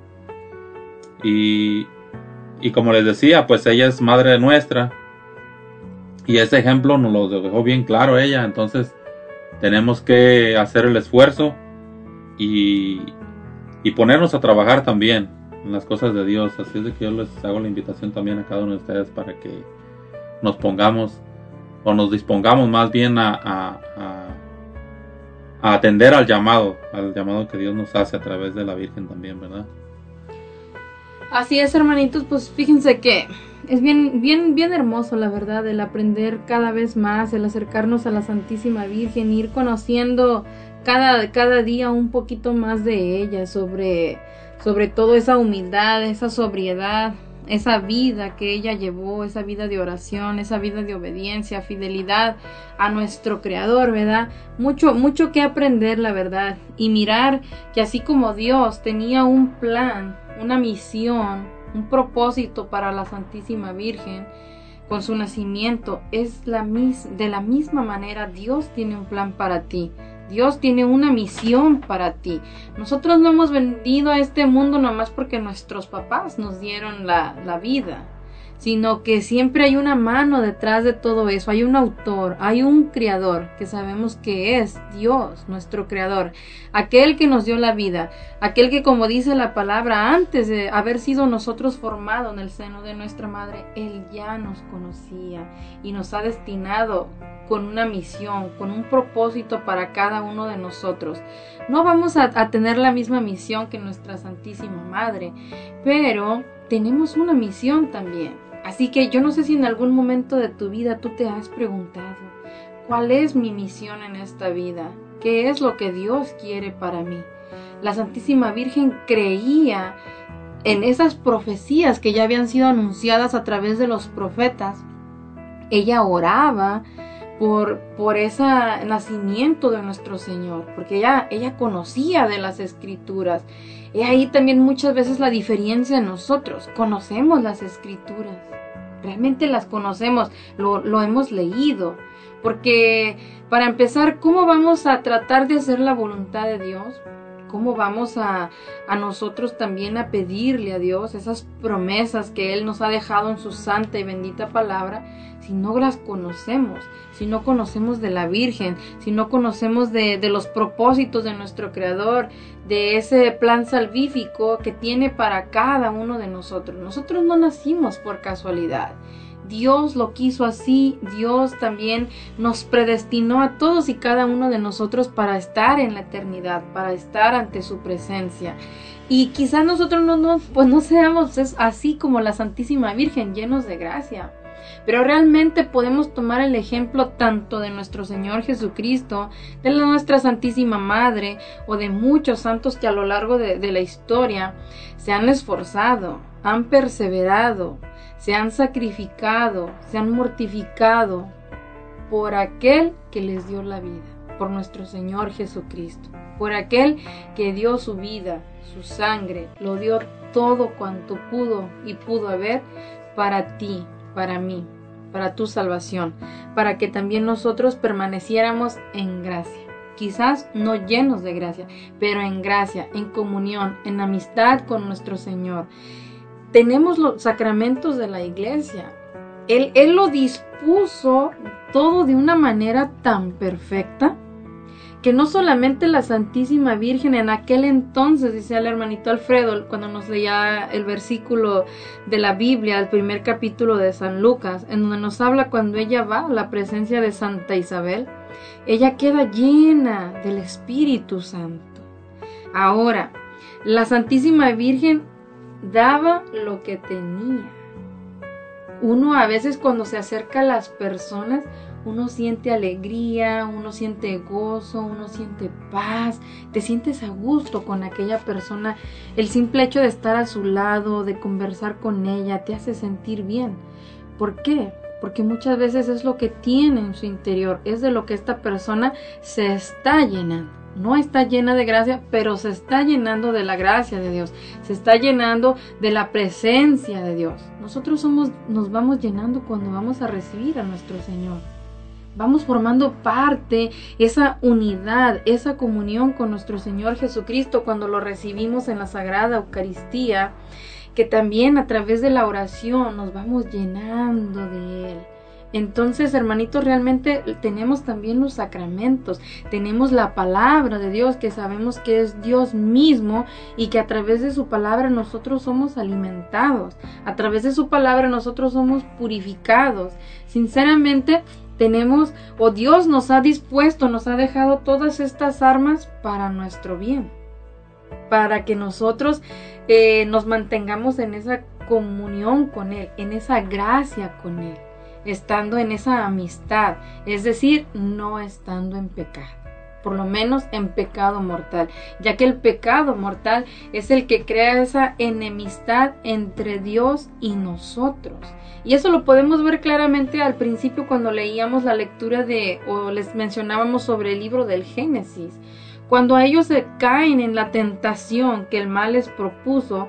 Y y como les decía, pues ella es madre nuestra. Y ese ejemplo nos lo dejó bien claro ella. Entonces tenemos que hacer el esfuerzo y, y ponernos a trabajar también en las cosas de Dios. Así es de que yo les hago la invitación también a cada uno de ustedes para que nos pongamos o nos dispongamos más bien a, a, a atender al llamado, al llamado que Dios nos hace a través de la Virgen también, ¿verdad? Así es, hermanitos, pues fíjense que es bien, bien, bien hermoso, la verdad, el aprender cada vez más, el acercarnos a la Santísima Virgen, ir conociendo cada, cada día un poquito más de ella, sobre, sobre todo esa humildad, esa sobriedad, esa vida que ella llevó, esa vida de oración, esa vida de obediencia, fidelidad a nuestro Creador, ¿verdad? Mucho, mucho que aprender, la verdad, y mirar que así como Dios tenía un plan, una misión, un propósito para la Santísima Virgen, con su nacimiento, es la mis de la misma manera Dios tiene un plan para ti. Dios tiene una misión para ti. Nosotros no hemos venido a este mundo nomás porque nuestros papás nos dieron la, la vida sino que siempre hay una mano detrás de todo eso, hay un autor, hay un creador que sabemos que es Dios, nuestro creador, aquel que nos dio la vida, aquel que como dice la palabra, antes de haber sido nosotros formado en el seno de nuestra madre, Él ya nos conocía y nos ha destinado con una misión, con un propósito para cada uno de nosotros. No vamos a, a tener la misma misión que nuestra Santísima Madre, pero tenemos una misión también. Así que yo no sé si en algún momento de tu vida tú te has preguntado, ¿cuál es mi misión en esta vida? ¿Qué es lo que Dios quiere para mí? La Santísima Virgen creía en esas profecías que ya habían sido anunciadas a través de los profetas. Ella oraba por, por ese nacimiento de nuestro Señor, porque ella, ella conocía de las escrituras. Y ahí también muchas veces la diferencia en nosotros. Conocemos las escrituras, realmente las conocemos, lo, lo hemos leído. Porque para empezar, ¿cómo vamos a tratar de hacer la voluntad de Dios? ¿Cómo vamos a, a nosotros también a pedirle a Dios esas promesas que Él nos ha dejado en su santa y bendita palabra si no las conocemos? si no conocemos de la Virgen, si no conocemos de, de, los propósitos de nuestro Creador, de ese plan salvífico que tiene para cada uno de nosotros. Nosotros no nacimos por casualidad. Dios lo quiso así, Dios también nos predestinó a todos y cada uno de nosotros para estar en la eternidad, para estar ante su presencia. Y quizás nosotros no, no, pues no seamos así como la Santísima Virgen, llenos de gracia. Pero realmente podemos tomar el ejemplo tanto de nuestro Señor Jesucristo, de nuestra Santísima Madre o de muchos santos que a lo largo de, de la historia se han esforzado, han perseverado, se han sacrificado, se han mortificado por aquel que les dio la vida, por nuestro Señor Jesucristo, por aquel que dio su vida, su sangre, lo dio todo cuanto pudo y pudo haber para ti, para mí, para tu salvación, para que también nosotros permaneciéramos en gracia. Quizás no llenos de gracia, pero en gracia, en comunión, en amistad con nuestro Señor. Tenemos los sacramentos de la iglesia. Él, él lo dispuso todo de una manera tan perfecta que no solamente la Santísima Virgen en aquel entonces, dice el hermanito Alfredo, cuando nos leía el versículo de la Biblia, el primer capítulo de San Lucas, en donde nos habla cuando ella va a la presencia de Santa Isabel, ella queda llena del Espíritu Santo. Ahora, la Santísima Virgen daba lo que tenía. Uno a veces cuando se acerca a las personas, uno siente alegría, uno siente gozo, uno siente paz, te sientes a gusto con aquella persona. El simple hecho de estar a su lado, de conversar con ella, te hace sentir bien. ¿Por qué? Porque muchas veces es lo que tiene en su interior, es de lo que esta persona se está llenando. No está llena de gracia, pero se está llenando de la gracia de Dios. Se está llenando de la presencia de Dios. Nosotros somos, nos vamos llenando cuando vamos a recibir a nuestro Señor vamos formando parte, esa unidad, esa comunión con nuestro Señor Jesucristo cuando lo recibimos en la Sagrada Eucaristía, que también a través de la oración nos vamos llenando de Él. Entonces, hermanitos, realmente tenemos también los sacramentos, tenemos la palabra de Dios, que sabemos que es Dios mismo y que a través de su palabra nosotros somos alimentados, a través de su palabra nosotros somos purificados. Sinceramente, tenemos o Dios nos ha dispuesto, nos ha dejado todas estas armas para nuestro bien, para que nosotros eh, nos mantengamos en esa comunión con Él, en esa gracia con Él, estando en esa amistad, es decir, no estando en pecado por lo menos en pecado mortal, ya que el pecado mortal es el que crea esa enemistad entre Dios y nosotros. Y eso lo podemos ver claramente al principio cuando leíamos la lectura de, o les mencionábamos sobre el libro del Génesis. Cuando ellos se caen en la tentación que el mal les propuso,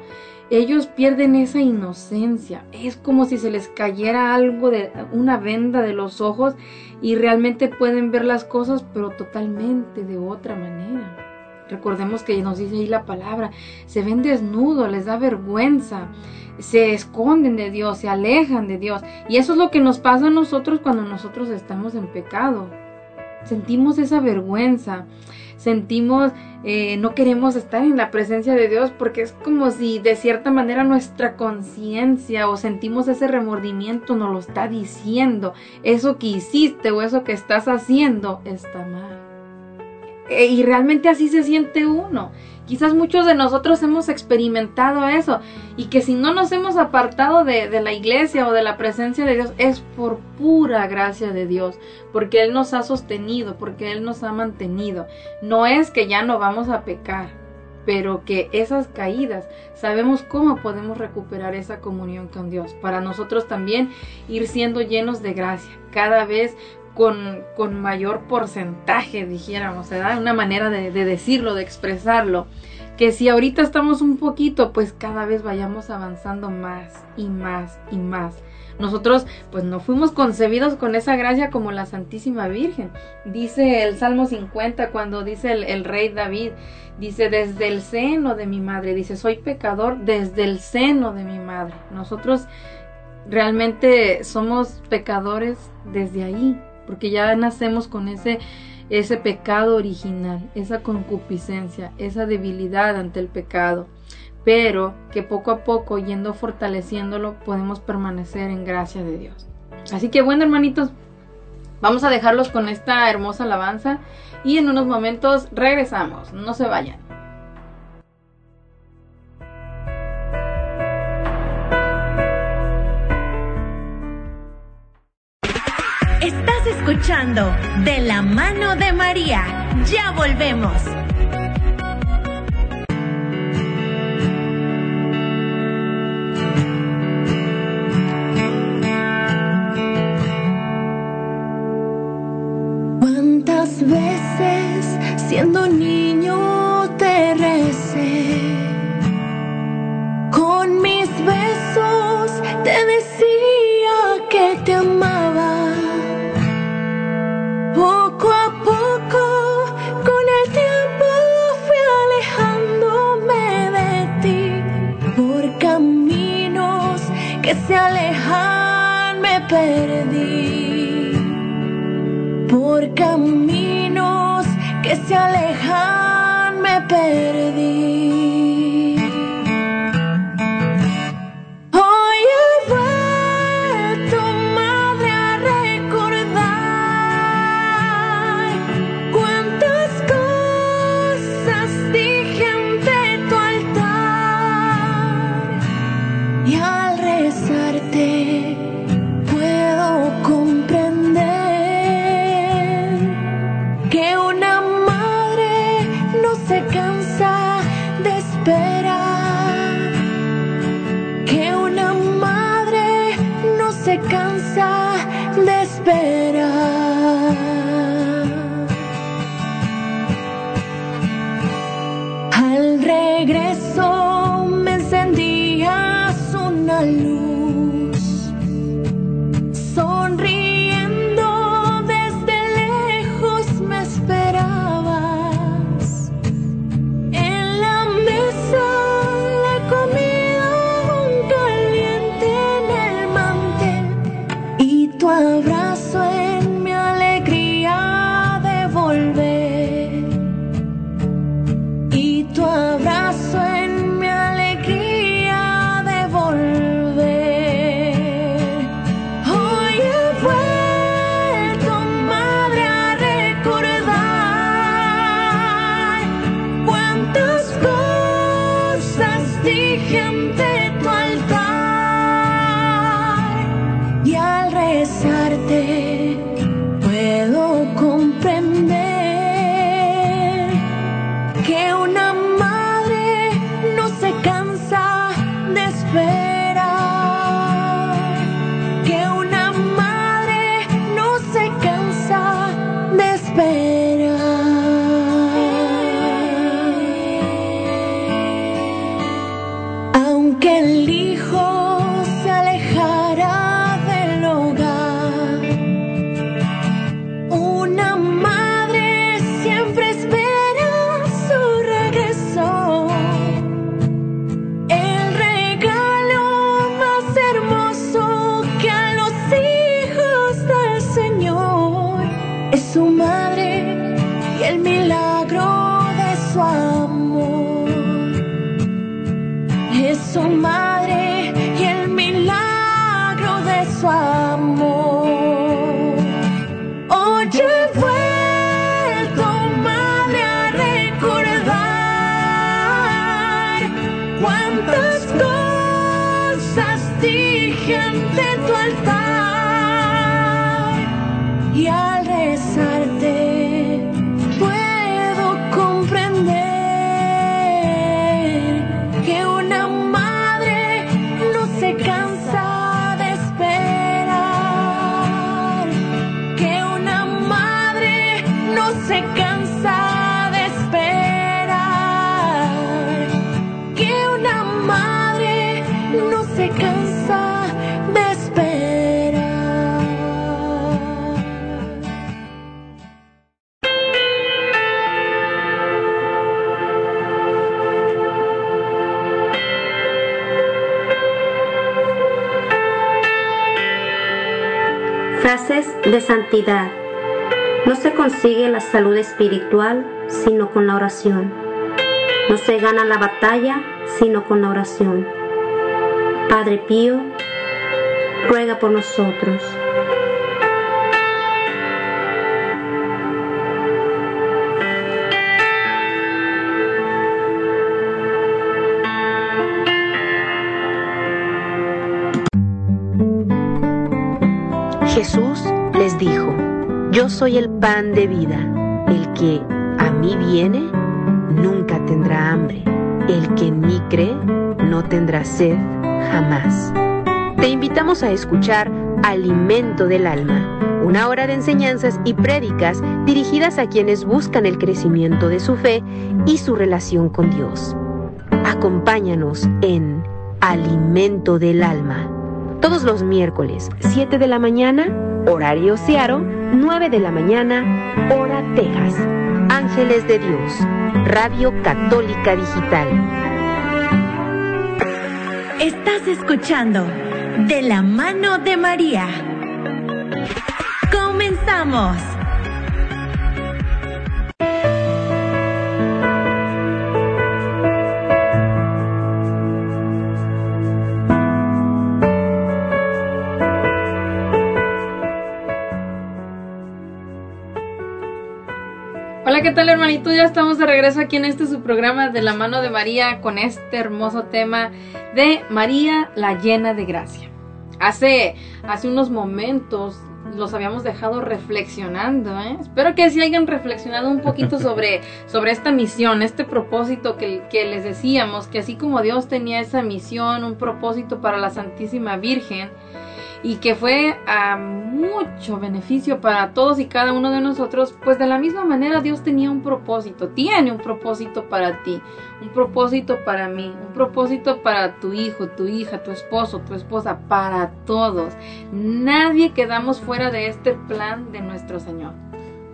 ellos pierden esa inocencia. Es como si se les cayera algo de una venda de los ojos y realmente pueden ver las cosas, pero totalmente de otra manera. Recordemos que nos dice ahí la palabra, se ven desnudos, les da vergüenza, se esconden de Dios, se alejan de Dios. Y eso es lo que nos pasa a nosotros cuando nosotros estamos en pecado. Sentimos esa vergüenza, sentimos, eh, no queremos estar en la presencia de Dios porque es como si de cierta manera nuestra conciencia o sentimos ese remordimiento nos lo está diciendo. Eso que hiciste o eso que estás haciendo está mal. Eh, y realmente así se siente uno. Quizás muchos de nosotros hemos experimentado eso y que si no nos hemos apartado de, de, la iglesia o de la presencia de Dios es por pura gracia de Dios, porque Él nos ha sostenido, porque Él nos ha mantenido. No es que ya no vamos a pecar, pero que esas caídas sabemos cómo podemos recuperar esa comunión con Dios, para nosotros también ir siendo llenos de gracia, cada vez con, con mayor porcentaje, dijéramos, ¿verdad? Una manera de, de decirlo, de expresarlo. Que si ahorita estamos un poquito, pues cada vez vayamos avanzando más y más y más. Nosotros pues no fuimos concebidos con esa gracia como la Santísima Virgen. Dice el Salmo 50 cuando dice el, el, rey David, dice desde el seno de mi madre, dice soy pecador desde el seno de mi madre. Nosotros realmente somos pecadores desde ahí, porque ya nacemos con ese ese pecado original, esa concupiscencia, esa debilidad ante el pecado, pero que poco a poco yendo fortaleciéndolo podemos permanecer en gracia de Dios. Así que bueno, hermanitos, vamos a dejarlos con esta hermosa alabanza y en unos momentos regresamos, no se vayan. De la mano de María. Ya volvemos. ¿Cuántas veces siendo niño? por caminos que se alejan me perdí. de santidad. No se consigue la salud espiritual sino con la oración. No se gana la batalla sino con la oración. Padre Pío, ruega por nosotros. Pan de vida. El que a mí viene nunca tendrá hambre. El que en mí cree no tendrá sed jamás. Te invitamos a escuchar Alimento del Alma, una hora de enseñanzas y prédicas dirigidas a quienes buscan el crecimiento de su fe y su relación con Dios. Acompáñanos en Alimento del Alma, todos los miércoles, 7 de la mañana, horario Searo, 9 de la mañana, hora Texas. Ángeles de Dios, Radio Católica Digital. Estás escuchando De la mano de María. Comenzamos. ¿Qué tal hermanito? Ya estamos de regreso aquí en este su programa de la mano de María con este hermoso tema de María la llena de gracia. Hace, hace unos momentos los habíamos dejado reflexionando, ¿eh? Espero que sí hayan reflexionado un poquito sobre, sobre esta misión, este propósito que, que les decíamos, que así como Dios tenía esa misión, un propósito para la Santísima Virgen, y que fue a mucho beneficio para todos y cada uno de nosotros, pues de la misma manera Dios tenía un propósito, tiene un propósito para ti, un propósito para mí, un propósito para tu hijo, tu hija, tu esposo, tu esposa, para todos. Nadie quedamos fuera de este plan de nuestro Señor.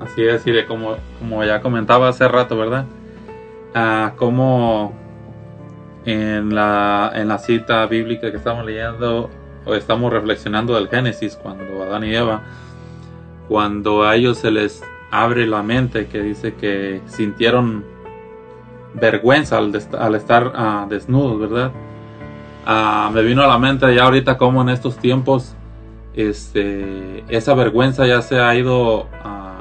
Así es, y como, como ya comentaba hace rato, ¿verdad? Ah, como en la, en la cita bíblica que estamos leyendo, o estamos reflexionando del Génesis, cuando Adán y Eva, cuando a ellos se les abre la mente, que dice que sintieron vergüenza al, estar ah, desnudos, ¿verdad? Ah, me vino a la mente ya ahorita como en estos tiempos, este, esa vergüenza ya se ha ido, ah,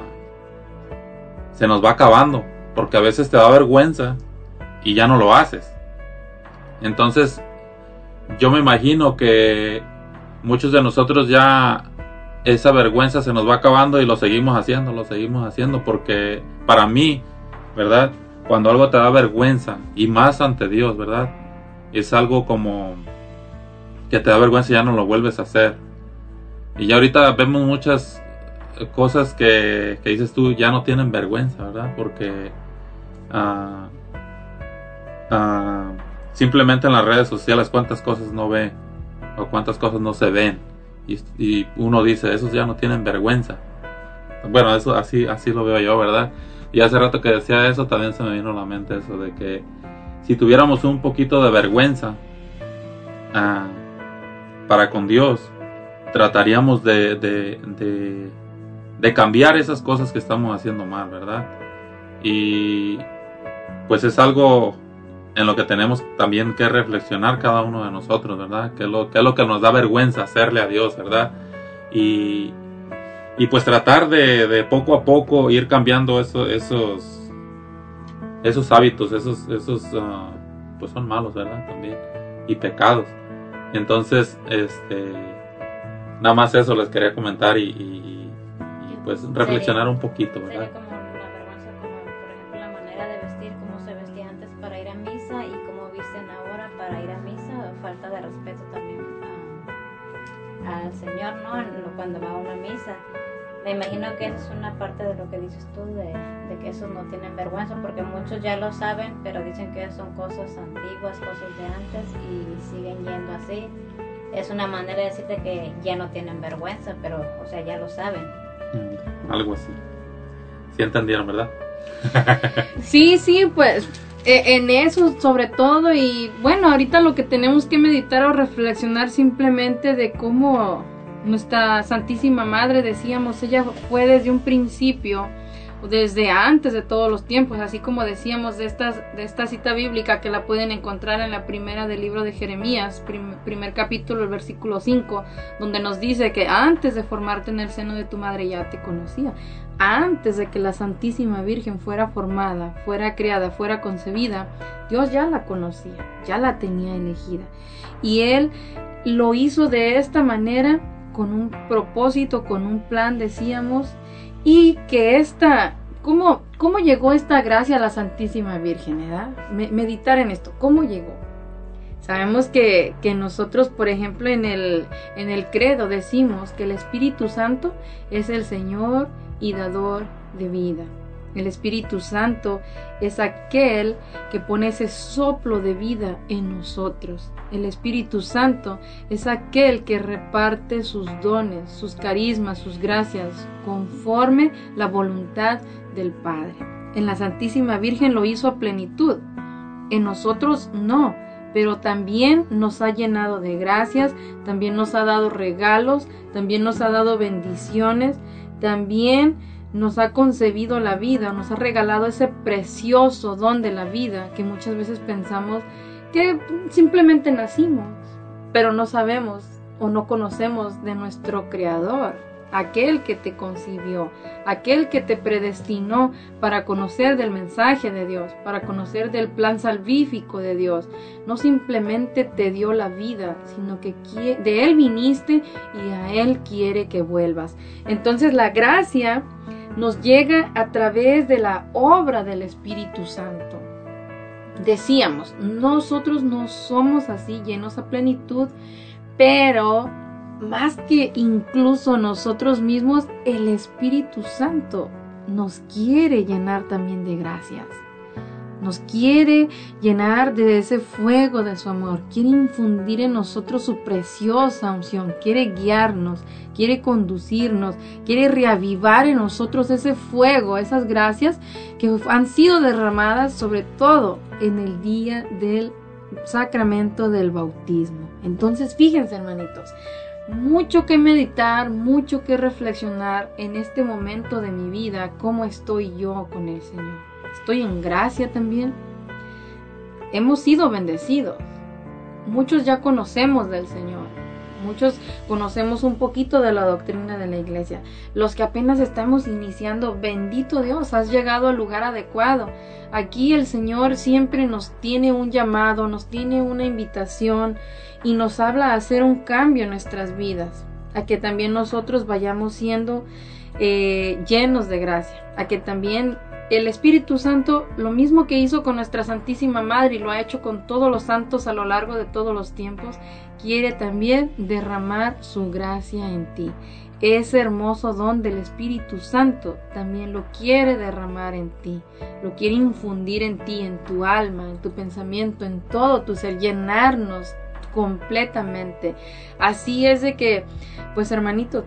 se nos va acabando, porque a veces te da vergüenza y ya no lo haces. Entonces, yo me imagino que muchos de nosotros ya esa vergüenza se nos va acabando y lo seguimos haciendo, lo seguimos haciendo, porque para mí, ¿verdad? Cuando algo te da vergüenza, y más ante Dios, ¿verdad? Es algo como que te da vergüenza y ya no lo vuelves a hacer. Y ya ahorita vemos muchas cosas que, que dices tú ya no tienen vergüenza, ¿verdad? Porque ah, ah, simplemente en las redes sociales cuántas cosas no ve o cuántas cosas no se ven. Y, uno dice esos ya no tienen vergüenza. Bueno eso así así lo veo yo verdad y hace rato que decía eso también se me vino a la mente eso de que si tuviéramos un poquito de vergüenza ah, para con Dios trataríamos de, de, de, de cambiar esas cosas que estamos haciendo mal verdad y pues es algo en lo que tenemos también que reflexionar cada uno de nosotros, ¿verdad? ¿Qué es lo, qué es lo que nos da vergüenza hacerle a Dios, ¿verdad? Y, y pues tratar de, de poco a poco ir cambiando eso, esos, esos hábitos, esos, esos, ah, pues son malos, ¿verdad? También, y pecados. Entonces, este, nada más eso les quería comentar y, y- y, pues reflexionar un poquito, ¿verdad? Señor, ¿no? Cuando va a una misa. Me imagino que eso es una parte de lo que dices tú, de, de que esos no tienen vergüenza, porque muchos ya lo saben, pero dicen que son cosas antiguas, cosas de antes y siguen yendo así. Es una manera de decirte que ya no tienen vergüenza, pero, o sea, ya lo saben. Mm, algo así. ¿Sí entendieron, verdad? Sí, sí, pues eh, en eso sobre todo y bueno, ahorita lo que tenemos que meditar o reflexionar simplemente de cómo nuestra Santísima Madre, decíamos, ella fue desde un principio desde antes de todos los tiempos, así como decíamos de, estas, de esta cita bíblica que la pueden encontrar en la primera del libro de Jeremías, prim- primer capítulo, el versículo 5, donde nos dice que antes de formarte en el seno de tu madre ya te conocía, antes de que la Santísima Virgen fuera formada, fuera creada, fuera concebida, Dios ya la conocía, ya la tenía elegida. Y Él lo hizo de esta manera con un propósito, con un plan, decíamos, y que esta, ¿cómo, cómo llegó esta gracia a la Santísima Virgen? ¿verdad? Me- meditar en esto, ¿cómo llegó? Sabemos que, que nosotros, por ejemplo, en el, en el credo decimos que el Espíritu Santo es el Señor y dador de vida. El Espíritu Santo es aquel que pone ese soplo de vida en nosotros. El Espíritu Santo es aquel que reparte sus dones, sus carismas, sus gracias, conforme la voluntad del Padre. En la Santísima Virgen lo hizo a plenitud. En nosotros no, pero también nos ha llenado de gracias, también nos ha dado regalos, también nos ha dado bendiciones, también nos ha concebido la vida, nos ha regalado ese precioso don de la vida que muchas veces pensamos que simplemente nacimos, pero no sabemos o no conocemos de nuestro Creador, aquel que te concibió, aquel que te predestinó para conocer del mensaje de Dios, para conocer del plan salvífico de Dios. No simplemente te dio la vida, sino que de Él viniste y a Él quiere que vuelvas. Entonces la gracia nos llega a través de la obra del Espíritu Santo. Decíamos, nosotros no somos así llenos a plenitud, pero más que incluso nosotros mismos, el Espíritu Santo nos quiere llenar también de gracias. Nos quiere llenar de ese fuego de su amor. Quiere infundir en nosotros su preciosa unción. Quiere guiarnos. Quiere conducirnos. Quiere reavivar en nosotros ese fuego, esas gracias que han sido derramadas sobre todo en el día del sacramento del bautismo. Entonces, fíjense, hermanitos, mucho que meditar, mucho que reflexionar en este momento de mi vida, cómo estoy yo con el Señor. Estoy en gracia también. Hemos sido bendecidos. Muchos ya conocemos del Señor. Muchos conocemos un poquito de la doctrina de la iglesia. Los que apenas estamos iniciando, bendito Dios, has llegado al lugar adecuado. Aquí el Señor siempre nos tiene un llamado, nos tiene una invitación y nos habla a hacer un cambio en nuestras vidas, a que también nosotros vayamos siendo eh, llenos de gracia, a que también el Espíritu Santo, lo mismo que hizo con nuestra Santísima Madre y lo ha hecho con todos los santos a lo largo de todos los tiempos, quiere también derramar su gracia en ti. Ese hermoso don del Espíritu Santo también lo quiere derramar en ti, lo quiere infundir en ti, en tu alma, en tu pensamiento, en todo tu ser, llenarnos completamente. Así es de que, pues hermanito,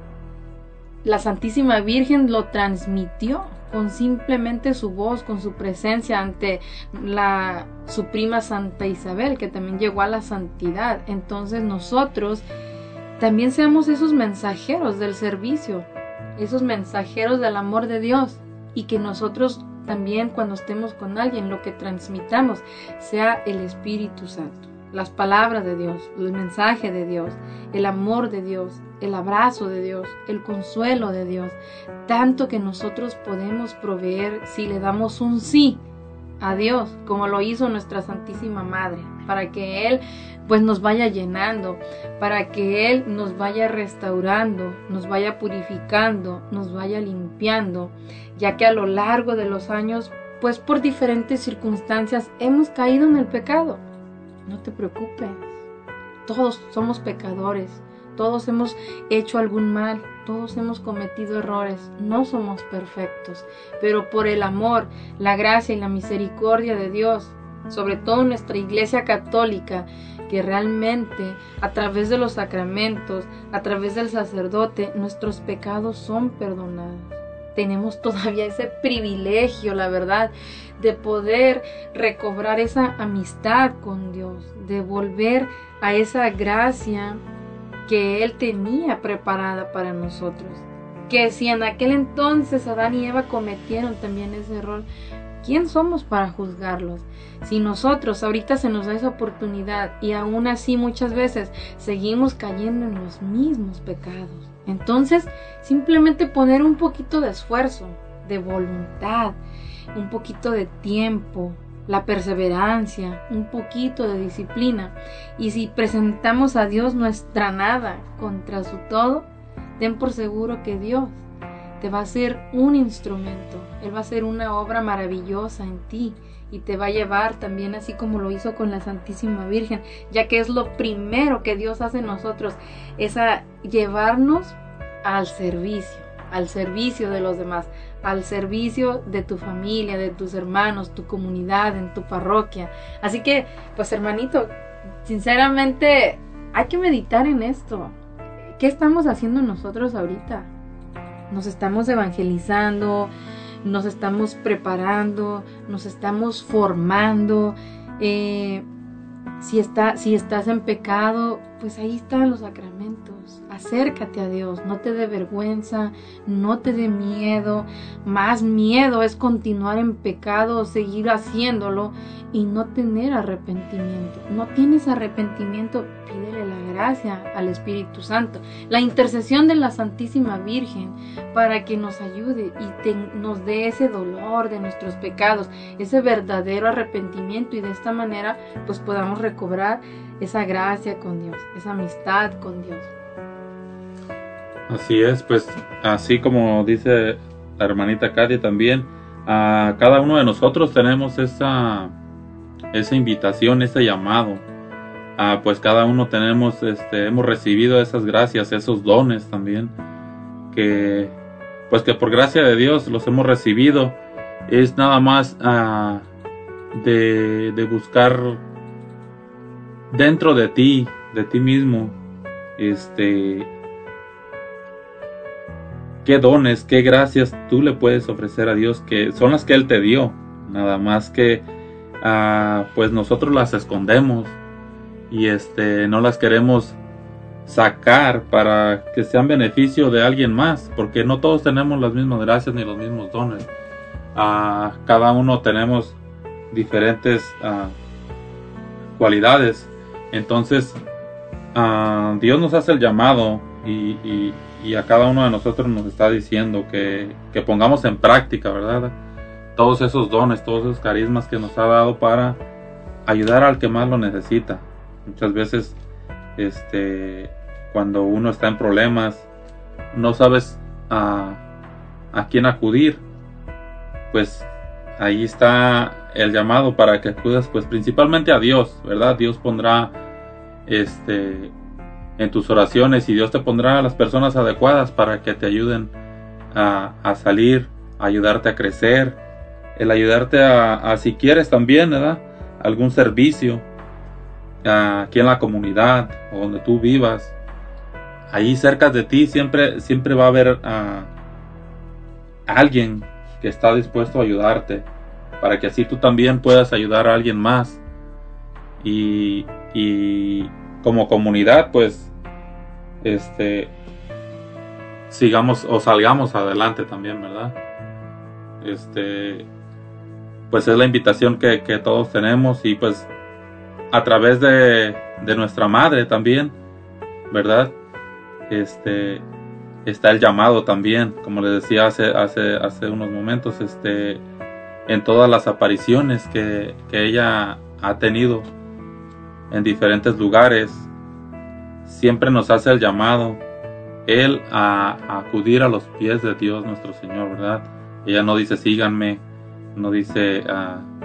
la Santísima Virgen lo transmitió con simplemente su voz, con su presencia ante la su prima Santa Isabel, que también llegó a la santidad. Entonces nosotros también seamos esos mensajeros del servicio, esos mensajeros del amor de Dios y que nosotros también cuando estemos con alguien lo que transmitamos sea el Espíritu Santo, las palabras de Dios, el mensaje de Dios, el amor de Dios, el abrazo de Dios, el consuelo de Dios, tanto que nosotros podemos proveer si le damos un sí a Dios, como lo hizo nuestra Santísima Madre, para que Él pues nos vaya llenando, para que Él nos vaya restaurando, nos vaya purificando, nos vaya limpiando, ya que a lo largo de los años, pues por diferentes circunstancias hemos caído en el pecado. No te preocupes, todos somos pecadores, todos hemos hecho algún mal, todos hemos cometido errores, no somos perfectos, pero por el amor, la gracia y la misericordia de Dios, sobre todo nuestra Iglesia Católica, que realmente a través de los sacramentos, a través del sacerdote, nuestros pecados son perdonados. Tenemos todavía ese privilegio, la verdad, de poder recobrar esa amistad con Dios, de volver a esa gracia que Él tenía preparada para nosotros. que si en aquel entonces Adán y Eva cometieron también ese error, ¿quién somos para juzgarlos? Si nosotros ahorita se nos da esa oportunidad y aún así muchas veces seguimos cayendo en los mismos pecados. Entonces, simplemente poner un poquito de esfuerzo, de voluntad, un poquito de tiempo, la perseverancia, un poquito de disciplina. Y si presentamos a Dios nuestra nada contra su todo, ten por seguro que Dios te va a ser un instrumento. Él va a ser una obra maravillosa en ti y te va a llevar también así como lo hizo con la Santísima Virgen, ya que es lo primero que Dios hace en nosotros, es a llevarnos al servicio, al servicio de los demás, al servicio de tu familia, de tus hermanos, tu comunidad, en tu parroquia. Así que, pues hermanito, sinceramente hay que meditar en esto. ¿Qué estamos haciendo nosotros ahorita? Nos estamos evangelizando, nos estamos preparando, nos estamos formando. Eh, si, está, si estás en pecado, pues ahí están los sacramentos acércate a Dios, no te dé vergüenza, no te dé miedo, más miedo es continuar en pecado, seguir haciéndolo y no tener arrepentimiento. No tienes arrepentimiento, pídele la gracia al Espíritu Santo, la intercesión de la Santísima Virgen para que nos ayude y nos dé ese dolor de nuestros pecados, ese verdadero arrepentimiento y de esta manera pues podamos recobrar esa gracia con Dios, esa amistad con Dios. Así es, pues así como dice la hermanita Katy también, a cada uno de nosotros tenemos esa, esa invitación, ese llamado. Ah, pues cada uno tenemos, este, hemos recibido esas gracias, esos dones también, que pues que por gracia de Dios los hemos recibido. Es nada más ah, de, de buscar dentro de ti, de ti mismo, este, qué dones, qué gracias tú le puedes ofrecer a Dios, que son las que Él te dio. Nada más que ah, pues nosotros las escondemos y este no las queremos sacar para que sean beneficio de alguien más, porque no todos tenemos las mismas gracias ni los mismos dones. Ah, cada uno tenemos diferentes ah, cualidades. Entonces, Dios nos hace el llamado y a cada uno de nosotros nos está diciendo que, pongamos en práctica, ¿verdad? Todos esos dones, todos esos carismas que nos ha dado para ayudar al que más lo necesita. Muchas veces, este, cuando uno está en problemas, no sabes a, a quién acudir, pues ahí está el llamado para que acudas, pues principalmente a Dios, ¿verdad? Dios pondrá este en tus oraciones y Dios te pondrá a las personas adecuadas para que te ayuden a, salir, a ayudarte a crecer, el ayudarte a, si quieres también, ¿verdad? Algún servicio aquí en la comunidad o donde tú vivas. Ahí cerca de ti siempre, siempre va a haber alguien que está dispuesto a ayudarte para que así tú también puedas ayudar a alguien más. Y, y como comunidad, pues, este, sigamos o salgamos adelante también, ¿verdad? Este, pues es la invitación que, todos tenemos y pues a través de, de, nuestra madre también, ¿verdad? Este, está el llamado también, como les decía hace, hace, hace unos momentos, este, en todas las apariciones que, que ella ha tenido en diferentes lugares. Siempre nos hace el llamado, Él a, acudir a los pies de Dios nuestro Señor, ¿verdad? Ella no dice síganme, no dice uh,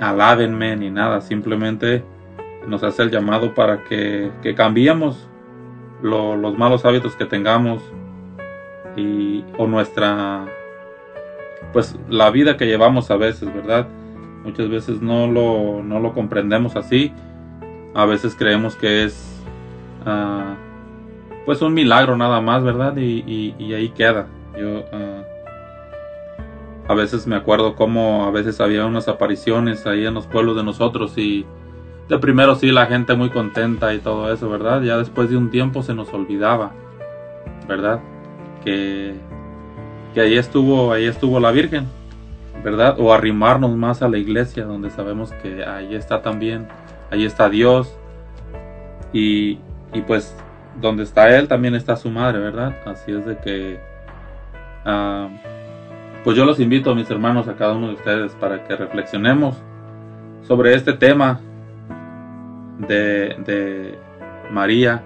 alábenme ni nada, simplemente nos hace el llamado para que, que cambiemos los malos hábitos que tengamos y o nuestra pues la vida que llevamos a veces, ¿verdad? Muchas veces no lo, no lo comprendemos así. A veces creemos que es uh, pues un milagro nada más, ¿verdad? Y, ahí queda. Yo uh, a veces me acuerdo cómo a veces había unas apariciones ahí en los pueblos de nosotros y de primero sí la gente muy contenta y todo eso, ¿verdad? Ya después de un tiempo se nos olvidaba, ¿verdad? Que, que ahí estuvo, ahí estuvo la Virgen, ¿verdad? O arrimarnos más a la iglesia donde sabemos que ahí está también, ahí está Dios y, y pues donde está Él también está su madre, ¿verdad? Así es de que, ah, pues yo los invito, mis hermanos, a cada uno de ustedes para que reflexionemos sobre este tema de, de María,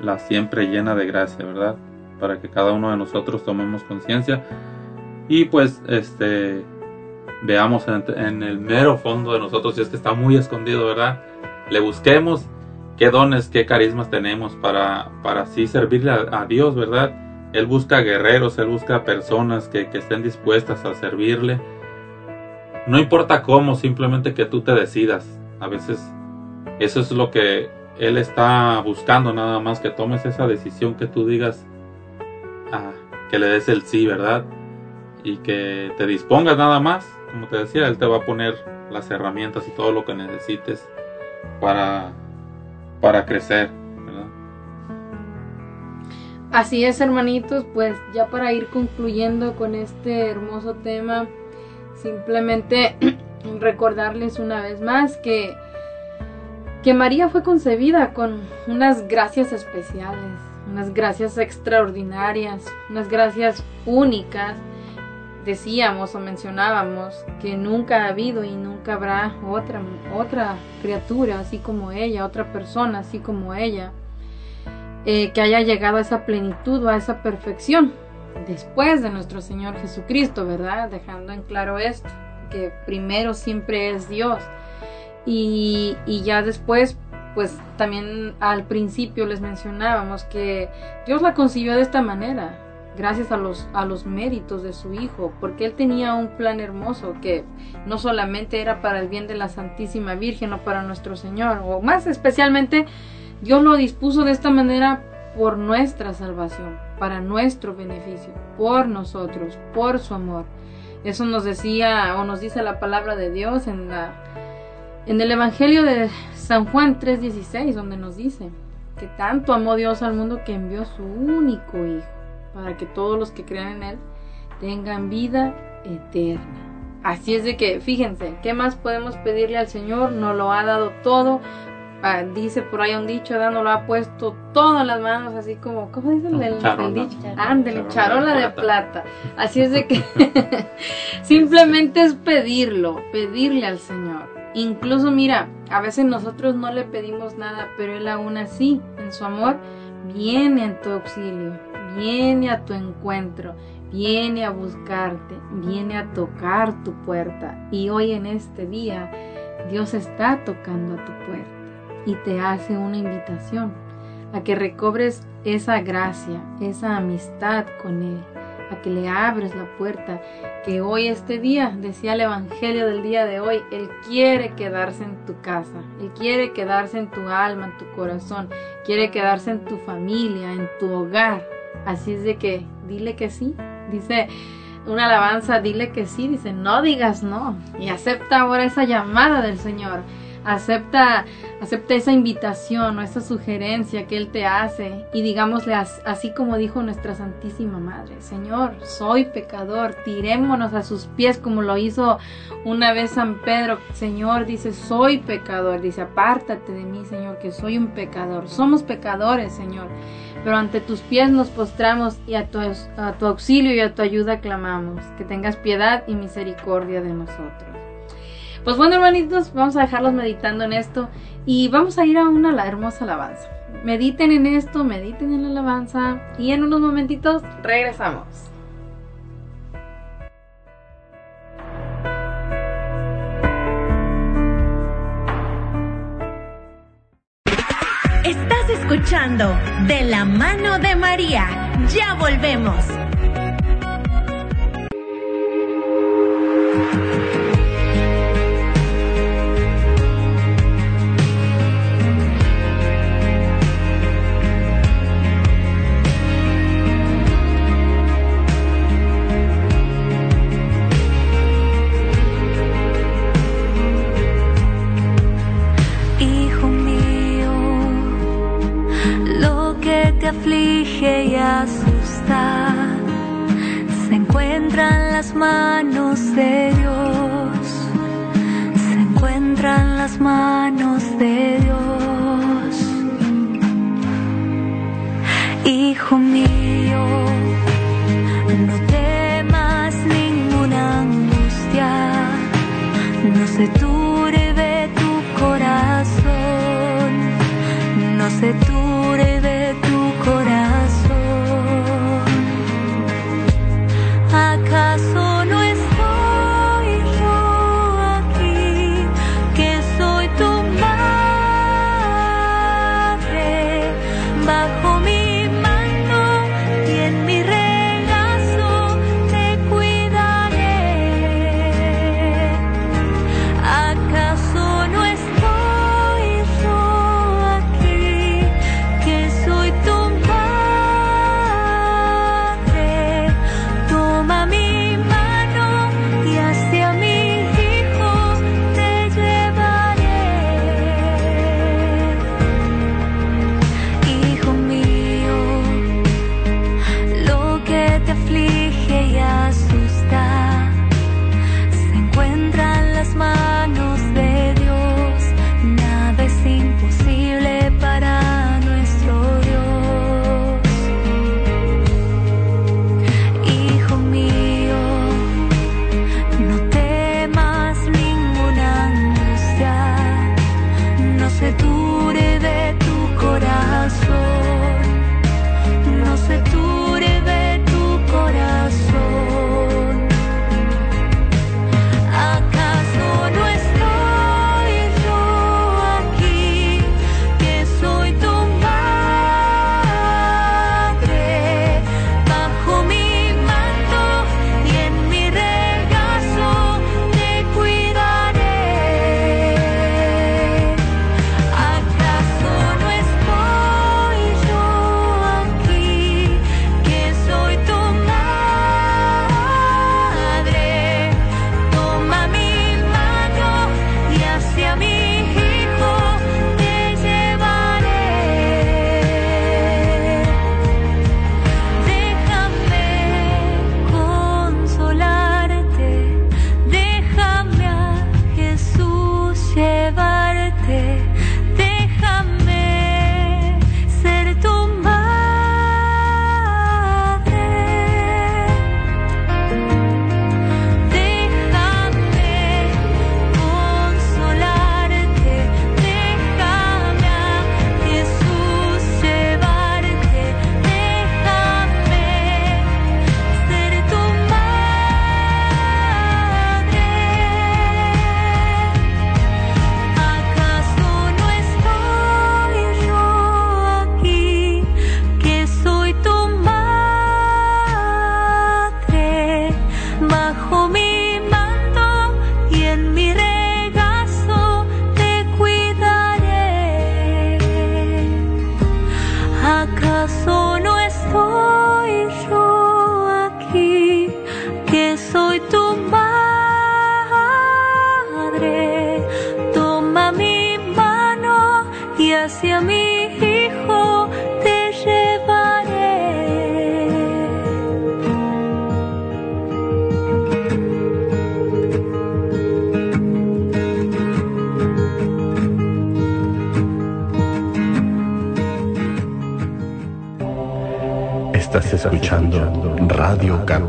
la siempre llena de gracia, ¿verdad? Para que cada uno de nosotros tomemos conciencia y pues este veamos en, el mero fondo de nosotros si es que está muy escondido, ¿verdad? Le busquemos qué dones, qué carismas tenemos para, para así servirle a, a Dios, ¿verdad? Él busca guerreros, Él busca personas que, que, estén dispuestas a servirle. No importa cómo, simplemente que tú te decidas. A veces eso es lo que Él está buscando, nada más que tomes esa decisión, que tú digas, ah, que le des el sí, ¿verdad? Y que te dispongas nada más. Como te decía, Él te va a poner las herramientas y todo lo que necesites para para crecer. ¿verdad? Así es, hermanitos, pues ya para ir concluyendo con este hermoso tema, simplemente recordarles una vez más que, que María fue concebida con unas gracias especiales, unas gracias extraordinarias, unas gracias únicas. Decíamos o mencionábamos que nunca ha habido y nunca habrá otra, otra criatura así como ella, otra persona así como ella, eh, que haya llegado a esa plenitud o a esa perfección después de nuestro Señor Jesucristo, ¿verdad? Dejando en claro esto, que primero siempre es Dios y, y ya después pues también al principio les mencionábamos que Dios la concibió de esta manera, gracias a los, a los méritos de su Hijo, porque Él tenía un plan hermoso que no solamente era para el bien de la Santísima Virgen o para nuestro Señor, o más especialmente Dios lo dispuso de esta manera por nuestra salvación, para nuestro beneficio, por nosotros, por su amor. Eso nos decía o nos dice la palabra de Dios en la en el Evangelio de San Juan 3:16, donde nos dice que tanto amó Dios al mundo que envió su único hijo para que todos los que crean en Él tengan vida eterna. Así es de que, fíjense, ¿qué más podemos pedirle al Señor? Nos lo ha dado todo. Ah, dice por ahí un dicho, nos lo ha puesto todo en las manos, así como, ¿cómo dice el, el, el dicho? Ándele, charola de plata. Así es de que simplemente es pedirlo, pedirle al Señor. Incluso, mira, a veces nosotros no le pedimos nada, pero Él aún así, en su amor, viene en tu auxilio, viene a tu encuentro, viene a buscarte, viene a tocar tu puerta. Y hoy en este día Dios está tocando a tu puerta y te hace una invitación a que recobres esa gracia, esa amistad con Él, a que le abres la puerta, que hoy este día, decía el Evangelio del día de hoy, Él quiere quedarse en tu casa, Él quiere quedarse en tu alma, en tu corazón, quiere quedarse en tu familia, en tu hogar. Así es de que dile que sí. Dice una alabanza, dile que sí. Dice, no digas no. Y acepta ahora esa llamada del Señor. Acepta, acepta esa invitación o esa sugerencia que Él te hace y digámosle así como dijo nuestra Santísima Madre, Señor, soy pecador, tirémonos a sus pies como lo hizo una vez San Pedro, Señor, dice, soy pecador, dice, apártate de mí, Señor, que soy un pecador, somos pecadores, Señor, pero ante tus pies nos postramos y a tu, a tu auxilio y a tu ayuda clamamos, que tengas piedad y misericordia de nosotros. Pues bueno, hermanitos, vamos a dejarlos meditando en esto y vamos a ir a una hermosa alabanza. Mediten en esto, mediten en la alabanza y en unos momentitos regresamos. Estás escuchando De la mano de María. Ya volvemos. Manos de Dios, se encuentra en las manos de Dios. Hijo mío,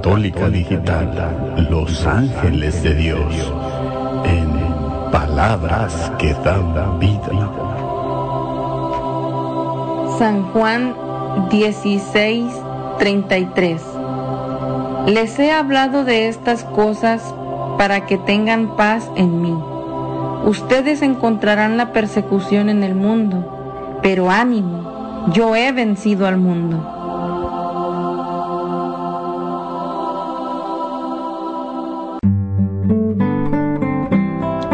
Católica Digital, Los Ángeles de Dios, en palabras que dan vida. San Juan 16, 33. Les he hablado de estas cosas para que tengan paz en mí. Ustedes encontrarán la persecución en el mundo, pero ánimo, yo he vencido al mundo.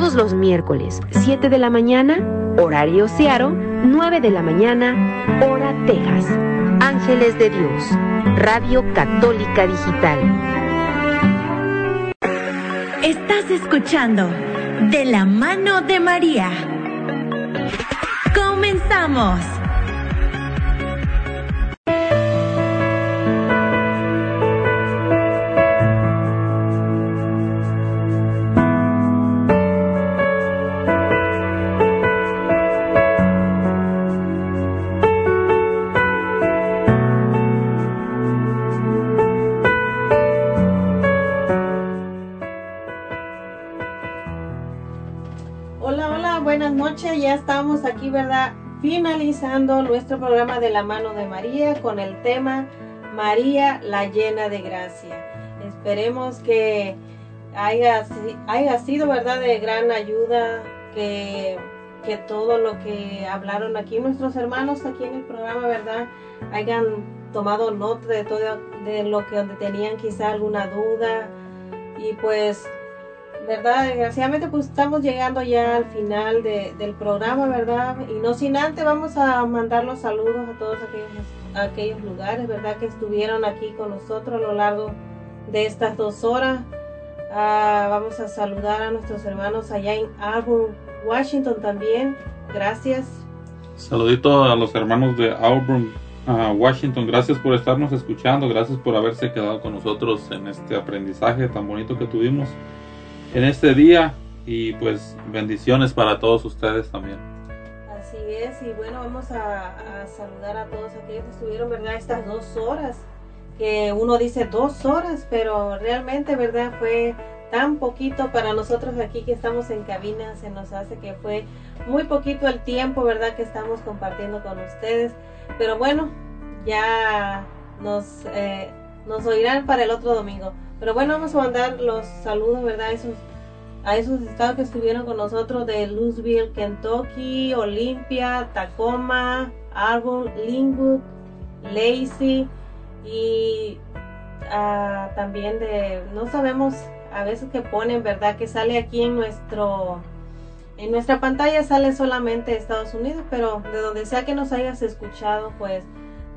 Todos los miércoles, 7 de la mañana, horario Searo, 9 de la mañana, hora Texas. Ángeles de Dios, Radio Católica Digital. Estás escuchando De la mano de María. Comenzamos. ¿Verdad? Finalizando nuestro programa de la mano de María con el tema María la llena de gracia. Esperemos que haya, haya sido, ¿verdad?, de gran ayuda, que, que todo lo que hablaron aquí nuestros hermanos aquí en el programa, ¿verdad?, hayan tomado nota de todo, de lo que donde tenían quizá alguna duda. Y pues ¿verdad? Desgraciadamente pues estamos llegando ya al final de- del programa, ¿verdad? Y no sin antes vamos a mandar los saludos a todos aquellos, aquellos lugares, ¿verdad? Que estuvieron aquí con nosotros a lo largo de estas dos horas. Ah, vamos a saludar a nuestros hermanos allá en Auburn, Washington también. Gracias. Saludito a los hermanos de Auburn, ah, Washington. Gracias por estarnos escuchando. Gracias por haberse quedado con nosotros en este aprendizaje tan bonito que tuvimos en este día. Y pues bendiciones para todos ustedes también. Así es, y bueno, vamos a, saludar a todos aquellos que estuvieron, ¿verdad? Estas dos horas, que uno dice dos horas, pero realmente, ¿verdad? Fue tan poquito para nosotros aquí que estamos en cabina, se nos hace que fue muy poquito el tiempo, ¿verdad? Que estamos compartiendo con ustedes, pero bueno, ya nos, eh, nos oirán para el otro domingo. Pero bueno, vamos a mandar los saludos, ¿verdad? A esos estados que estuvieron con nosotros de Louisville, Kentucky, Olympia, Tacoma, Auburn, Linwood, Lacey y ah, también de, no sabemos, a veces que ponen, ¿verdad? Que sale aquí en nuestro, en nuestra pantalla sale solamente Estados Unidos, pero de donde sea que nos hayas escuchado, pues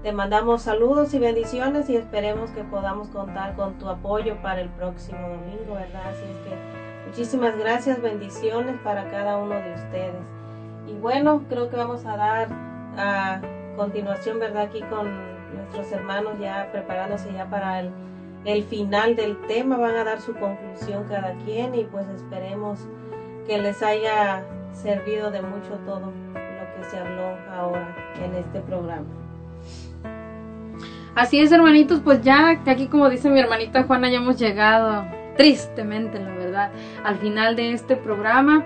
te mandamos saludos y bendiciones y esperemos que podamos contar con tu apoyo para el próximo domingo, ¿verdad? Así es que Muchísimas gracias, bendiciones para cada uno de ustedes. Y bueno, creo que vamos a dar a continuación, ¿verdad? Aquí con nuestros hermanos ya preparándose ya para el, el final del tema, van a dar su conclusión cada quien y pues esperemos que les haya servido de mucho todo lo que se habló ahora en este programa. Así es, hermanitos, pues ya aquí como dice mi hermanita Juana, ya hemos llegado tristemente, la verdad, al final de este programa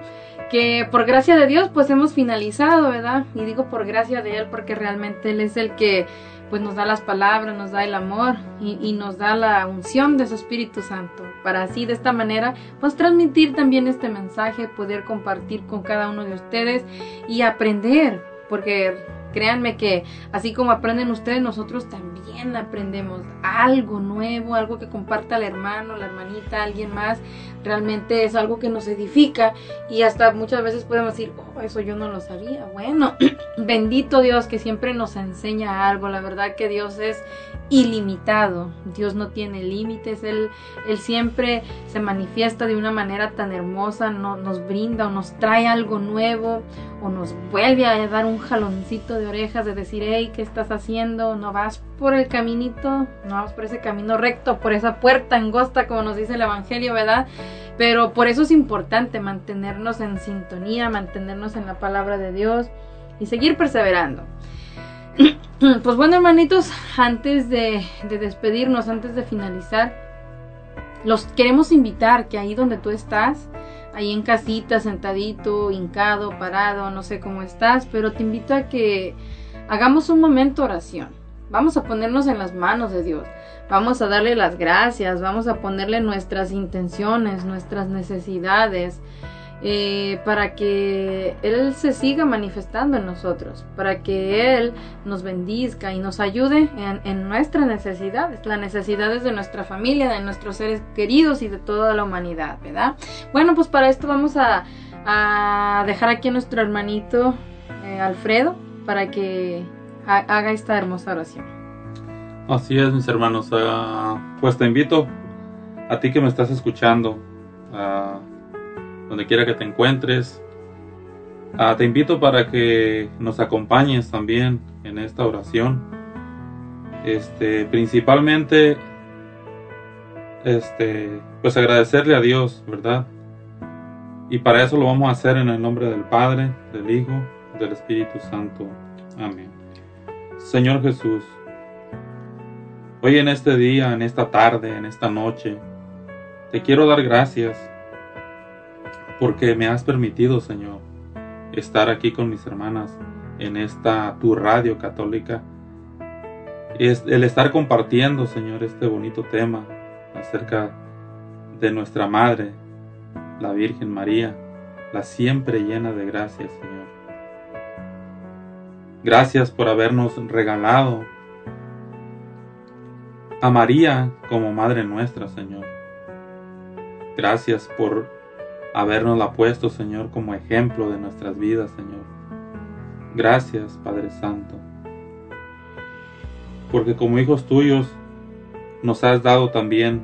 que por gracia de Dios pues hemos finalizado, ¿verdad? Y digo por gracia de Él porque realmente Él es el que pues nos da las palabras, nos da el amor y, y nos da la unción de su Espíritu Santo para así de esta manera pues transmitir también este mensaje, poder compartir con cada uno de ustedes y aprender porque créanme que así como aprenden ustedes, nosotros también aprendemos algo nuevo, algo que comparta el hermano, la hermanita, alguien más. Realmente es algo que nos edifica y hasta muchas veces podemos decir, oh, eso yo no lo sabía. Bueno, bendito Dios que siempre nos enseña algo. La verdad que Dios es ilimitado. Dios no tiene límites. Él, él siempre se manifiesta de una manera tan hermosa, no, nos brinda o nos trae algo nuevo o nos vuelve a dar un jaloncito de orejas de decir, hey, ¿qué estás haciendo? No vas por el caminito, no vas por ese camino recto, por esa puerta angosta, como nos dice el Evangelio, ¿verdad? Pero por eso es importante mantenernos en sintonía, mantenernos en la palabra de Dios y seguir perseverando. Pues bueno, hermanitos, antes de, de despedirnos, antes de finalizar, los queremos invitar que ahí donde tú estás, ahí en casita, sentadito, hincado, parado, no sé cómo estás, pero te invito a que hagamos un momento oración. Vamos a ponernos en las manos de Dios. Vamos a darle las gracias, vamos a ponerle nuestras intenciones, nuestras necesidades eh, para que Él se siga manifestando en nosotros, para que Él nos bendizca y nos ayude en, nuestras necesidades, las necesidades de nuestra familia, de nuestros seres queridos y de toda la humanidad, ¿verdad? Bueno, pues para esto vamos a, dejar aquí a nuestro hermanito eh, Alfredo para que ha- haga esta hermosa oración. Así es, mis hermanos. Ah, pues te invito a ti que me estás escuchando, donde quiera que te encuentres. Ah, te invito para que nos acompañes también en esta oración. Este, principalmente, este, pues agradecerle a Dios, ¿verdad? Y para eso lo vamos a hacer en el nombre del Padre, del Hijo, del Espíritu Santo. Amén. Señor Jesús, Hoy en este día, en esta tarde, en esta noche, te quiero dar gracias porque me has permitido, Señor, estar aquí con mis hermanas en esta tu radio católica. Es el estar compartiendo, Señor, este bonito tema acerca de nuestra Madre, la Virgen María, la siempre llena de gracias, Señor. Gracias por habernos regalado a María como Madre nuestra, Señor. Gracias por habernosla puesto, Señor, como ejemplo de nuestras vidas, Señor. Gracias, Padre Santo. Porque como hijos tuyos nos has dado también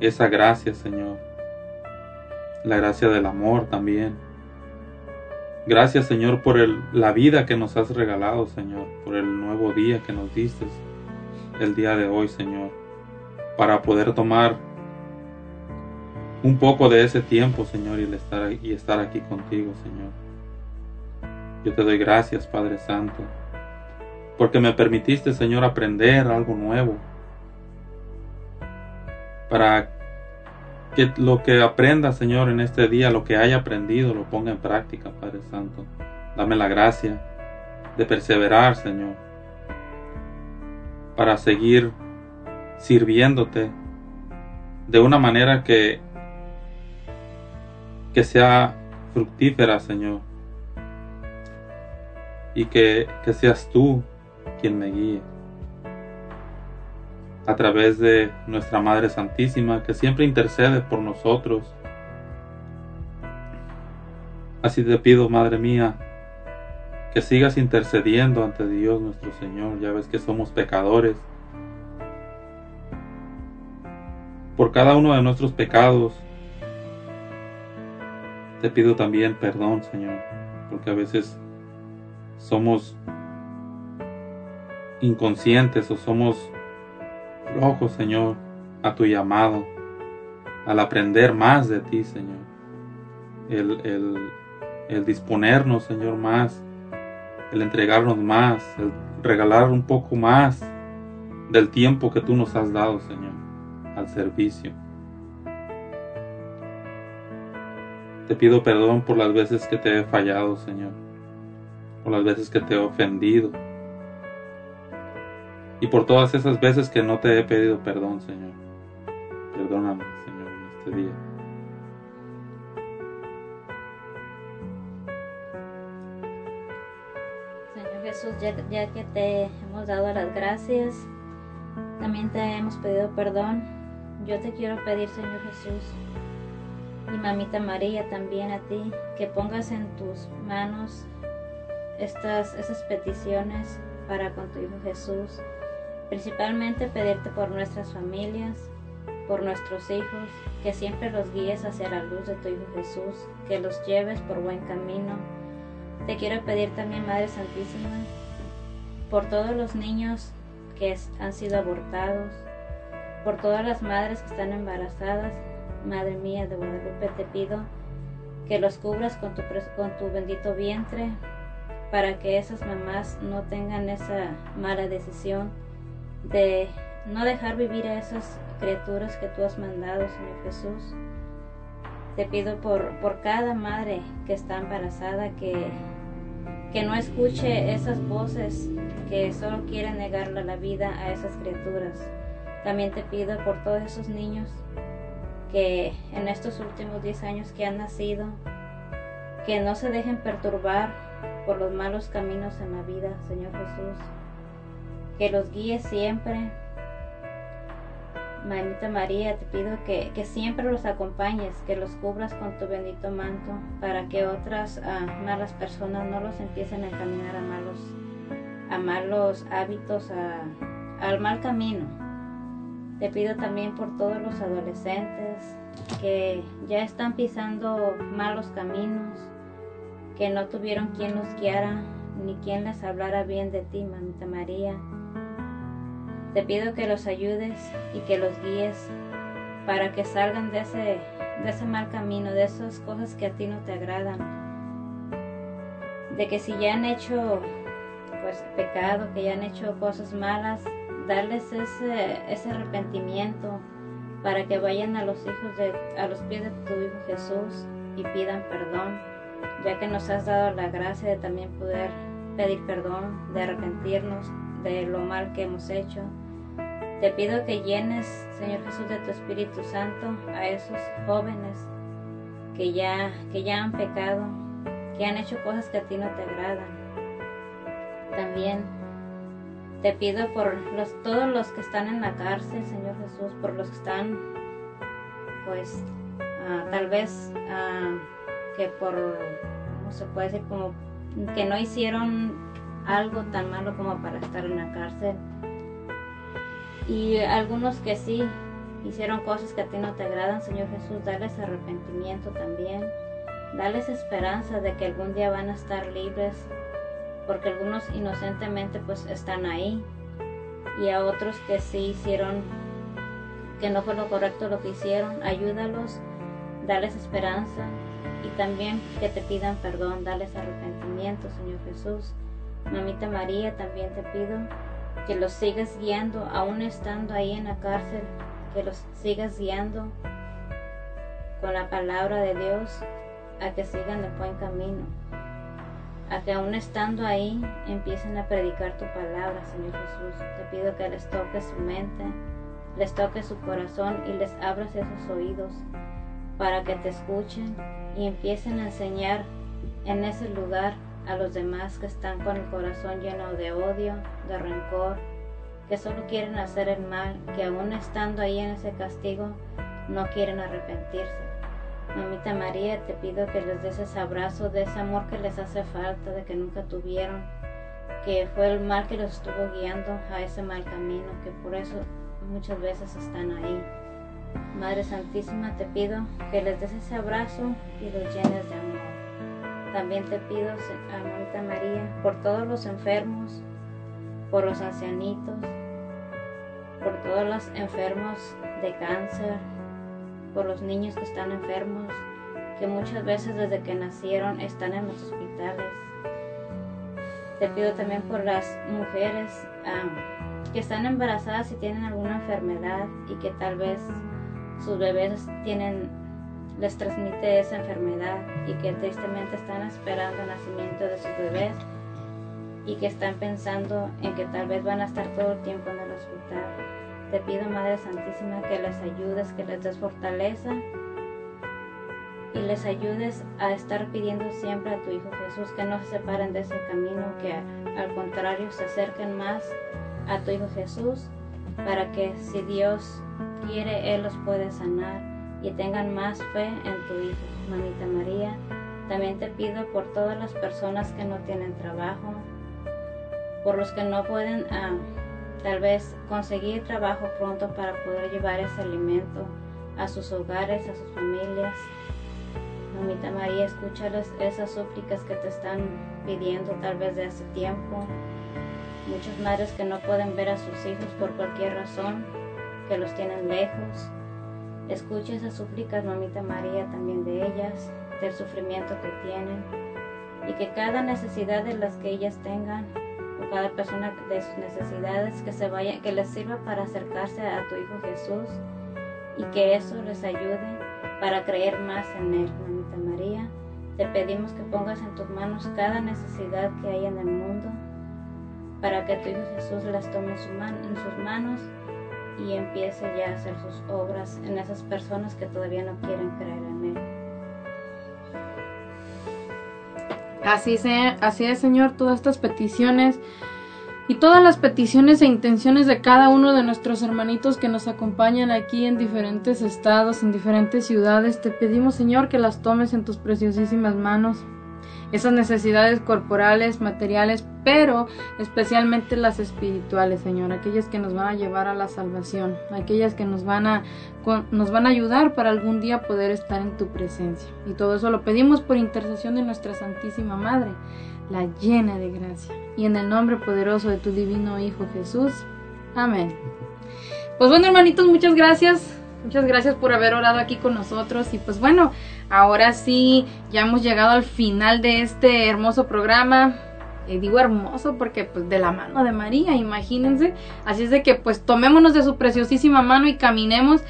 esa gracia, Señor. La gracia del amor también. Gracias, Señor, por el- la vida que nos has regalado, Señor, por el nuevo día que nos diste el día de hoy, Señor, para poder tomar un poco de ese tiempo, Señor, y estar, y estar aquí contigo, Señor. Yo te doy gracias, Padre Santo, porque me permitiste, Señor, aprender algo nuevo, para que lo que aprenda, Señor, en este día, lo que haya aprendido, lo ponga en práctica, Padre Santo. Dame la gracia de perseverar, Señor, para seguir sirviéndote de una manera que que sea fructífera, Señor, y que, que seas tú quien me guíe a través de nuestra Madre Santísima, que siempre intercede por nosotros. Así te pido, Madre mía, que sigas intercediendo ante Dios nuestro Señor. Ya ves que somos pecadores. Por cada uno de nuestros pecados, te pido también perdón, Señor, porque a veces somos inconscientes o somos flojos, Señor, a tu llamado, al aprender más de ti, Señor. El, el, el disponernos, Señor, más, el entregarnos más, el regalar un poco más del tiempo que tú nos has dado, Señor, al servicio. Te pido perdón por las veces que te he fallado, Señor, por las veces que te he ofendido y por todas esas veces que no te he pedido perdón, Señor. Perdóname, Señor, en este día. Señor Jesús, ya, ya que te hemos dado las gracias, también te hemos pedido perdón. Yo te quiero pedir, Señor Jesús, y mamita María también a ti, que pongas en tus manos estas, esas peticiones para con tu Hijo Jesús. Principalmente pedirte por nuestras familias, por nuestros hijos, que siempre los guíes hacia la luz de tu Hijo Jesús, que los lleves por buen camino. Te quiero pedir también, Madre Santísima, por todos los niños que han sido abortados, por todas las madres que están embarazadas, Madre mía de Guadalupe, te pido que los cubras con tu, con tu bendito vientre, para que esas mamás no tengan esa mala decisión de no dejar vivir a esas criaturas que tú has mandado, Señor Jesús. Te pido por, por cada madre que está embarazada que, que no escuche esas voces que solo quieren negarle la vida a esas criaturas. También te pido por todos esos niños que en estos últimos 10 años que han nacido, que no se dejen perturbar por los malos caminos en la vida, Señor Jesús. Que los guíes siempre. Mamita María, te pido que, que siempre los acompañes, que los cubras con tu bendito manto, para que otras ah, malas personas no los empiecen a encaminar a malos, a malos hábitos, a- al mal camino. Te pido también por todos los adolescentes que ya están pisando malos caminos, que no tuvieron quien los guiara ni quien les hablara bien de ti, Mamita María. Te pido que los ayudes y que los guíes para que salgan de ese, de ese mal camino, de esas cosas que a ti no te agradan. De que si ya han hecho pues pecado, que ya han hecho cosas malas, darles ese, ese arrepentimiento para que vayan a los hijos de, a los pies de tu Hijo Jesús y pidan perdón, ya que nos has dado la gracia de también poder pedir perdón, de arrepentirnos de lo mal que hemos hecho. Te pido que llenes, Señor Jesús, de tu Espíritu Santo a esos jóvenes que ya, que ya han pecado, que han hecho cosas que a ti no te agradan. También te pido por los, todos los que están en la cárcel, Señor Jesús, por los que están, pues, ah, tal vez ah, que por, ¿cómo se puede decir? Como que no hicieron algo tan malo como para estar en la cárcel. Y algunos que sí hicieron cosas que a ti no te agradan, Señor Jesús, darles arrepentimiento también. Darles esperanza de que algún día van a estar libres, porque algunos inocentemente pues están ahí. Y a otros que sí hicieron, que no fue lo correcto lo que hicieron, ayúdalos, darles esperanza y también que te pidan perdón, darles arrepentimiento, Señor Jesús. Mamita María, también te pido que los sigas guiando, aún estando ahí en la cárcel, que los sigas guiando con la palabra de Dios a que sigan el buen camino, a que aún estando ahí empiecen a predicar tu palabra, Señor Jesús. Te pido que les toques su mente, les toques su corazón y les abras esos oídos para que te escuchen y empiecen a enseñar en ese lugar a los demás que están con el corazón lleno de odio, de rencor, que solo quieren hacer el mal, que aún estando ahí en ese castigo no quieren arrepentirse. Mamita María, te pido que les des ese abrazo de ese amor que les hace falta, de que nunca tuvieron, que fue el mal que los estuvo guiando a ese mal camino, que por eso muchas veces están ahí. Madre Santísima, te pido que les des ese abrazo y los llenes de amor. También te pido, a Mamita María, por todos los enfermos, por los ancianitos, por todos los enfermos de cáncer, por los niños que están enfermos, que muchas veces desde que nacieron están en los hospitales. Te pido también por las mujeres que están embarazadas y tienen alguna enfermedad y que tal vez sus bebés tienen les transmite esa enfermedad y que tristemente están esperando el nacimiento de sus bebés y que están pensando en que tal vez van a estar todo el tiempo en el hospital. Te pido, Madre Santísima, que les ayudes, que les des fortaleza y les ayudes a estar pidiendo siempre a tu Hijo Jesús que no se separen de ese camino, que al contrario se acerquen más a tu Hijo Jesús para que si Dios quiere, Él los puede sanar y tengan más fe en tu Hijo. Mamita María, también te pido por todas las personas que no tienen trabajo, por los que no pueden ah, tal vez conseguir trabajo pronto para poder llevar ese alimento a sus hogares, a sus familias. Mamita María, escúchales esas súplicas que te están pidiendo tal vez de hace tiempo. Muchas madres que no pueden ver a sus hijos por cualquier razón, que los tienen lejos. Escucha esas súplicas, Mamita María, también de ellas, del sufrimiento que tienen y que cada necesidad de las que ellas tengan cada persona de sus necesidades que se vaya, que les sirva para acercarse a tu Hijo Jesús y que eso les ayude para creer más en Él, Mamita María. Te pedimos que pongas en tus manos cada necesidad que hay en el mundo para que tu Hijo Jesús las tome en sus manos y empiece ya a hacer sus obras en esas personas que todavía no quieren creer en Él. Así, se, así es, Señor, todas estas peticiones y todas las peticiones e intenciones de cada uno de nuestros hermanitos que nos acompañan aquí en diferentes estados, en diferentes ciudades, te pedimos, Señor, que las tomes en tus preciosísimas manos. Esas necesidades corporales, materiales, pero especialmente las espirituales, Señor, aquellas que nos van a llevar a la salvación, aquellas que nos van a nos van a ayudar para algún día poder estar en tu presencia. Y todo eso lo pedimos por intercesión de nuestra Santísima Madre, la llena de gracia. Y en el nombre poderoso de tu divino Hijo Jesús. Amén. Pues bueno, hermanitos, muchas gracias. Muchas gracias por haber orado aquí con nosotros. Y pues bueno, ahora sí, ya hemos llegado al final de este hermoso programa. Y digo hermoso porque pues de la mano de María, imagínense. Así es de que pues tomémonos de su preciosísima mano y caminemos,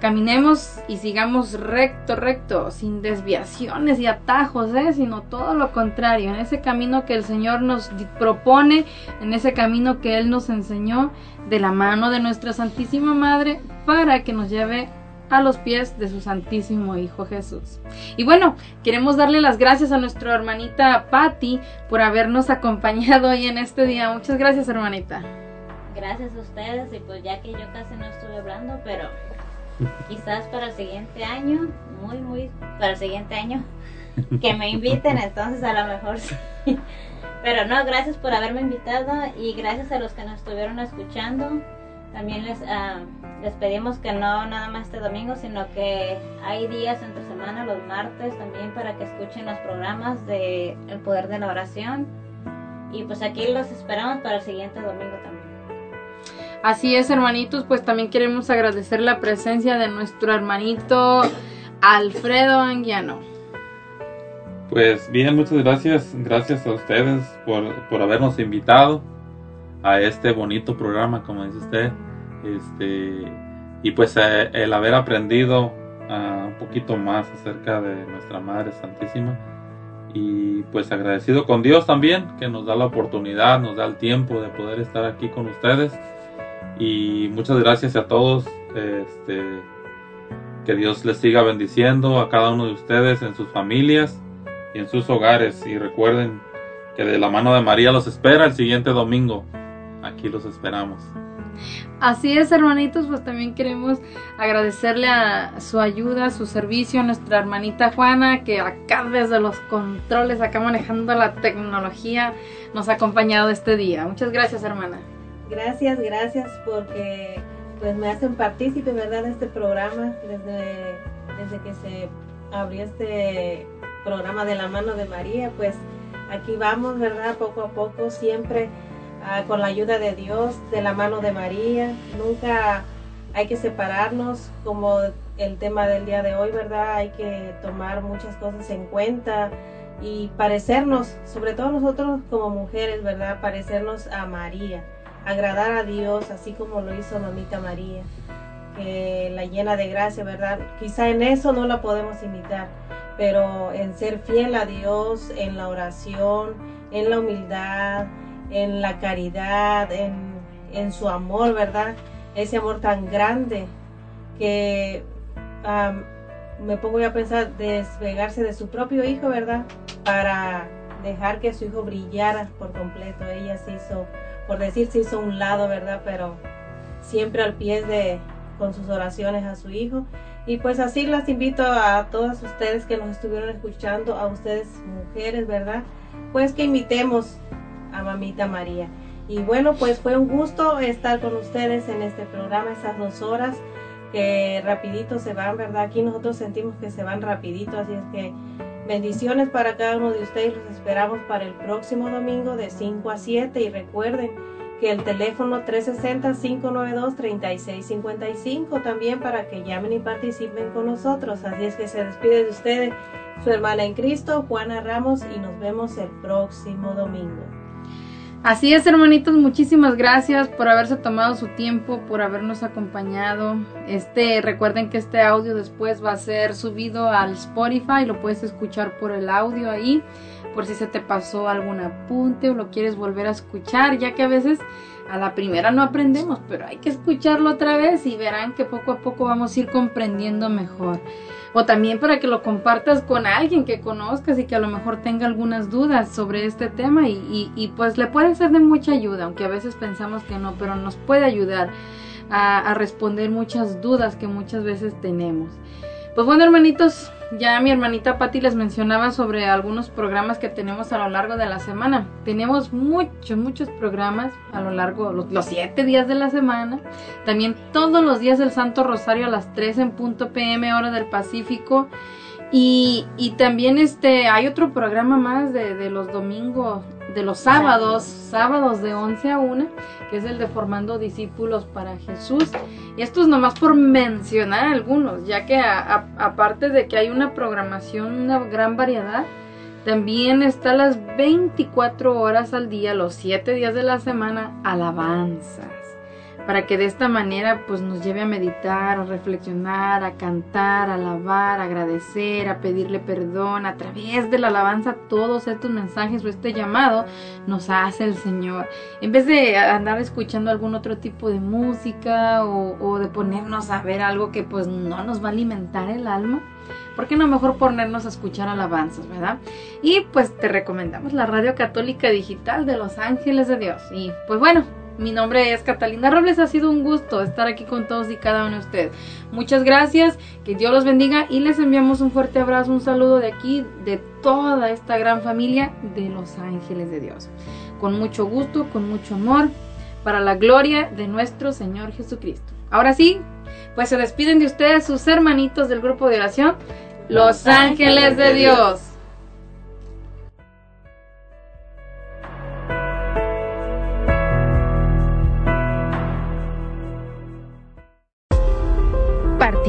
caminemos y sigamos recto, recto, sin desviaciones y atajos, ¿eh? sino todo lo contrario, en ese camino que el Señor nos propone, en ese camino que Él nos enseñó de la mano de nuestra Santísima Madre para que nos lleve a los pies de su Santísimo Hijo Jesús. Y bueno, queremos darle las gracias a nuestra hermanita Patti por habernos acompañado hoy en este día. Muchas gracias, hermanita. Gracias a ustedes y pues ya que yo casi no estuve hablando, pero quizás para el siguiente año, muy, muy, para el siguiente año, que me inviten, entonces a lo mejor sí. Pero no, gracias por haberme invitado y gracias a los que nos estuvieron escuchando. También les, ah, les pedimos que no nada más este domingo, sino que hay días entre semana, los martes también, para que escuchen los programas de El Poder de la Oración. Y pues aquí los esperamos para el siguiente domingo también. Así es, hermanitos, pues también queremos agradecer la presencia de nuestro hermanito Alfredo Anguiano. Pues bien, muchas gracias. Gracias a ustedes por, por habernos invitado a este bonito programa, como dice usted. Este, y pues eh, el haber aprendido ah, un poquito más acerca de nuestra Madre Santísima. Y pues agradecido con Dios también, que nos da la oportunidad, nos da el tiempo de poder estar aquí con ustedes. Y muchas gracias a todos. Este, que Dios les siga bendiciendo a cada uno de ustedes en sus familias y en sus hogares. Y recuerden que de la mano de María los espera el siguiente domingo. Aquí los esperamos. Así es, hermanitos, pues también queremos agradecerle a su ayuda, su servicio a nuestra hermanita Juana, que acá desde los controles, acá manejando la tecnología, nos ha acompañado este día. Muchas gracias, hermana. Gracias, gracias porque pues me hacen partícipe, ¿verdad? De este programa desde, desde que se abrió este programa de la mano de María, pues aquí vamos, ¿verdad? Poco a poco, siempre ah, con la ayuda de Dios, de la mano de María. Nunca hay que separarnos, como el tema del día de hoy, ¿verdad? Hay que tomar muchas cosas en cuenta y parecernos, sobre todo nosotros como mujeres, ¿verdad? Parecernos a María, agradar a Dios, así como lo hizo mamita María, que la llena de gracia, ¿verdad? Quizá en eso no la podemos imitar, pero en ser fiel a Dios, en la oración, en la humildad, en la caridad, en, en su amor, ¿verdad? Ese amor tan grande que am, me pongo a pensar despegarse de su propio hijo, ¿verdad? Para dejar que su hijo brillara por completo. Ella se hizo, por decir, se hizo un lado, ¿verdad? Pero siempre al pie de, con sus oraciones a su hijo. Y pues así las invito a todas ustedes que nos estuvieron escuchando, a ustedes mujeres, ¿verdad? Pues que imitemos a Mamita María. Y bueno, pues fue un gusto estar con ustedes en este programa, esas dos horas que rapidito se van, ¿verdad? Aquí nosotros sentimos que se van rapidito, así es que bendiciones para cada uno de ustedes, los esperamos para el próximo domingo de 5 a 7 y recuerden que el teléfono 360-592-3655 también para que llamen y participen con nosotros, así es que se despide de ustedes su hermana en Cristo, Juana Ramos, y nos vemos el próximo domingo. Así es, hermanitos, muchísimas gracias por haberse tomado su tiempo, por habernos acompañado. Este, recuerden que este audio después va a ser subido al Spotify, lo puedes escuchar por el audio ahí. por si se te pasó algún apunte o lo quieres volver a escuchar, ya que a veces a la primera no aprendemos, pero hay que escucharlo otra vez y verán que poco a poco vamos a ir comprendiendo mejor. O también para que lo compartas con alguien que conozcas y que a lo mejor tenga algunas dudas sobre este tema y, pues le puede ser de mucha ayuda, aunque a veces pensamos que no, pero nos puede ayudar a, a responder muchas dudas que muchas veces tenemos. Pues bueno, hermanitos, ya mi hermanita Patti les mencionaba sobre algunos programas que tenemos a lo largo de la semana. Tenemos muchos, muchos programas a lo largo, los, los siete días de la semana. También todos los días del Santo Rosario a las 3 en punto PM, hora del Pacífico. Y, y también este, hay otro programa más de, de los domingos, de los sábados, sábados de 11 a 1, que es el de Formando Discípulos para Jesús. Y esto es nomás por mencionar algunos, ya que aparte de que hay una programación, una gran variedad, también está las 24 horas al día, los 7 días de la semana, alabanzas. Para que de esta manera pues nos lleve a meditar, a reflexionar, a cantar, a alabar, a agradecer, a pedirle perdón. A través de la alabanza todos estos mensajes o este llamado nos hace el Señor. En vez de andar escuchando algún otro tipo de música o, de ponernos a ver algo que pues no nos va a alimentar el alma, ¿por qué no mejor ponernos a escuchar alabanzas, verdad? Y pues te recomendamos la Radio Católica Digital de Los Ángeles de Dios. Y pues bueno, mi nombre es Catalina Robles, ha sido un gusto estar aquí con todos y cada uno de ustedes. Muchas gracias, que Dios los bendiga y les enviamos un fuerte abrazo, un saludo de aquí, de toda esta gran familia de Los Ángeles de Dios. Con mucho gusto, con mucho amor, para la gloria de nuestro Señor Jesucristo. Ahora sí, pues se despiden de ustedes sus hermanitos del grupo de oración, Los Ángeles de Dios.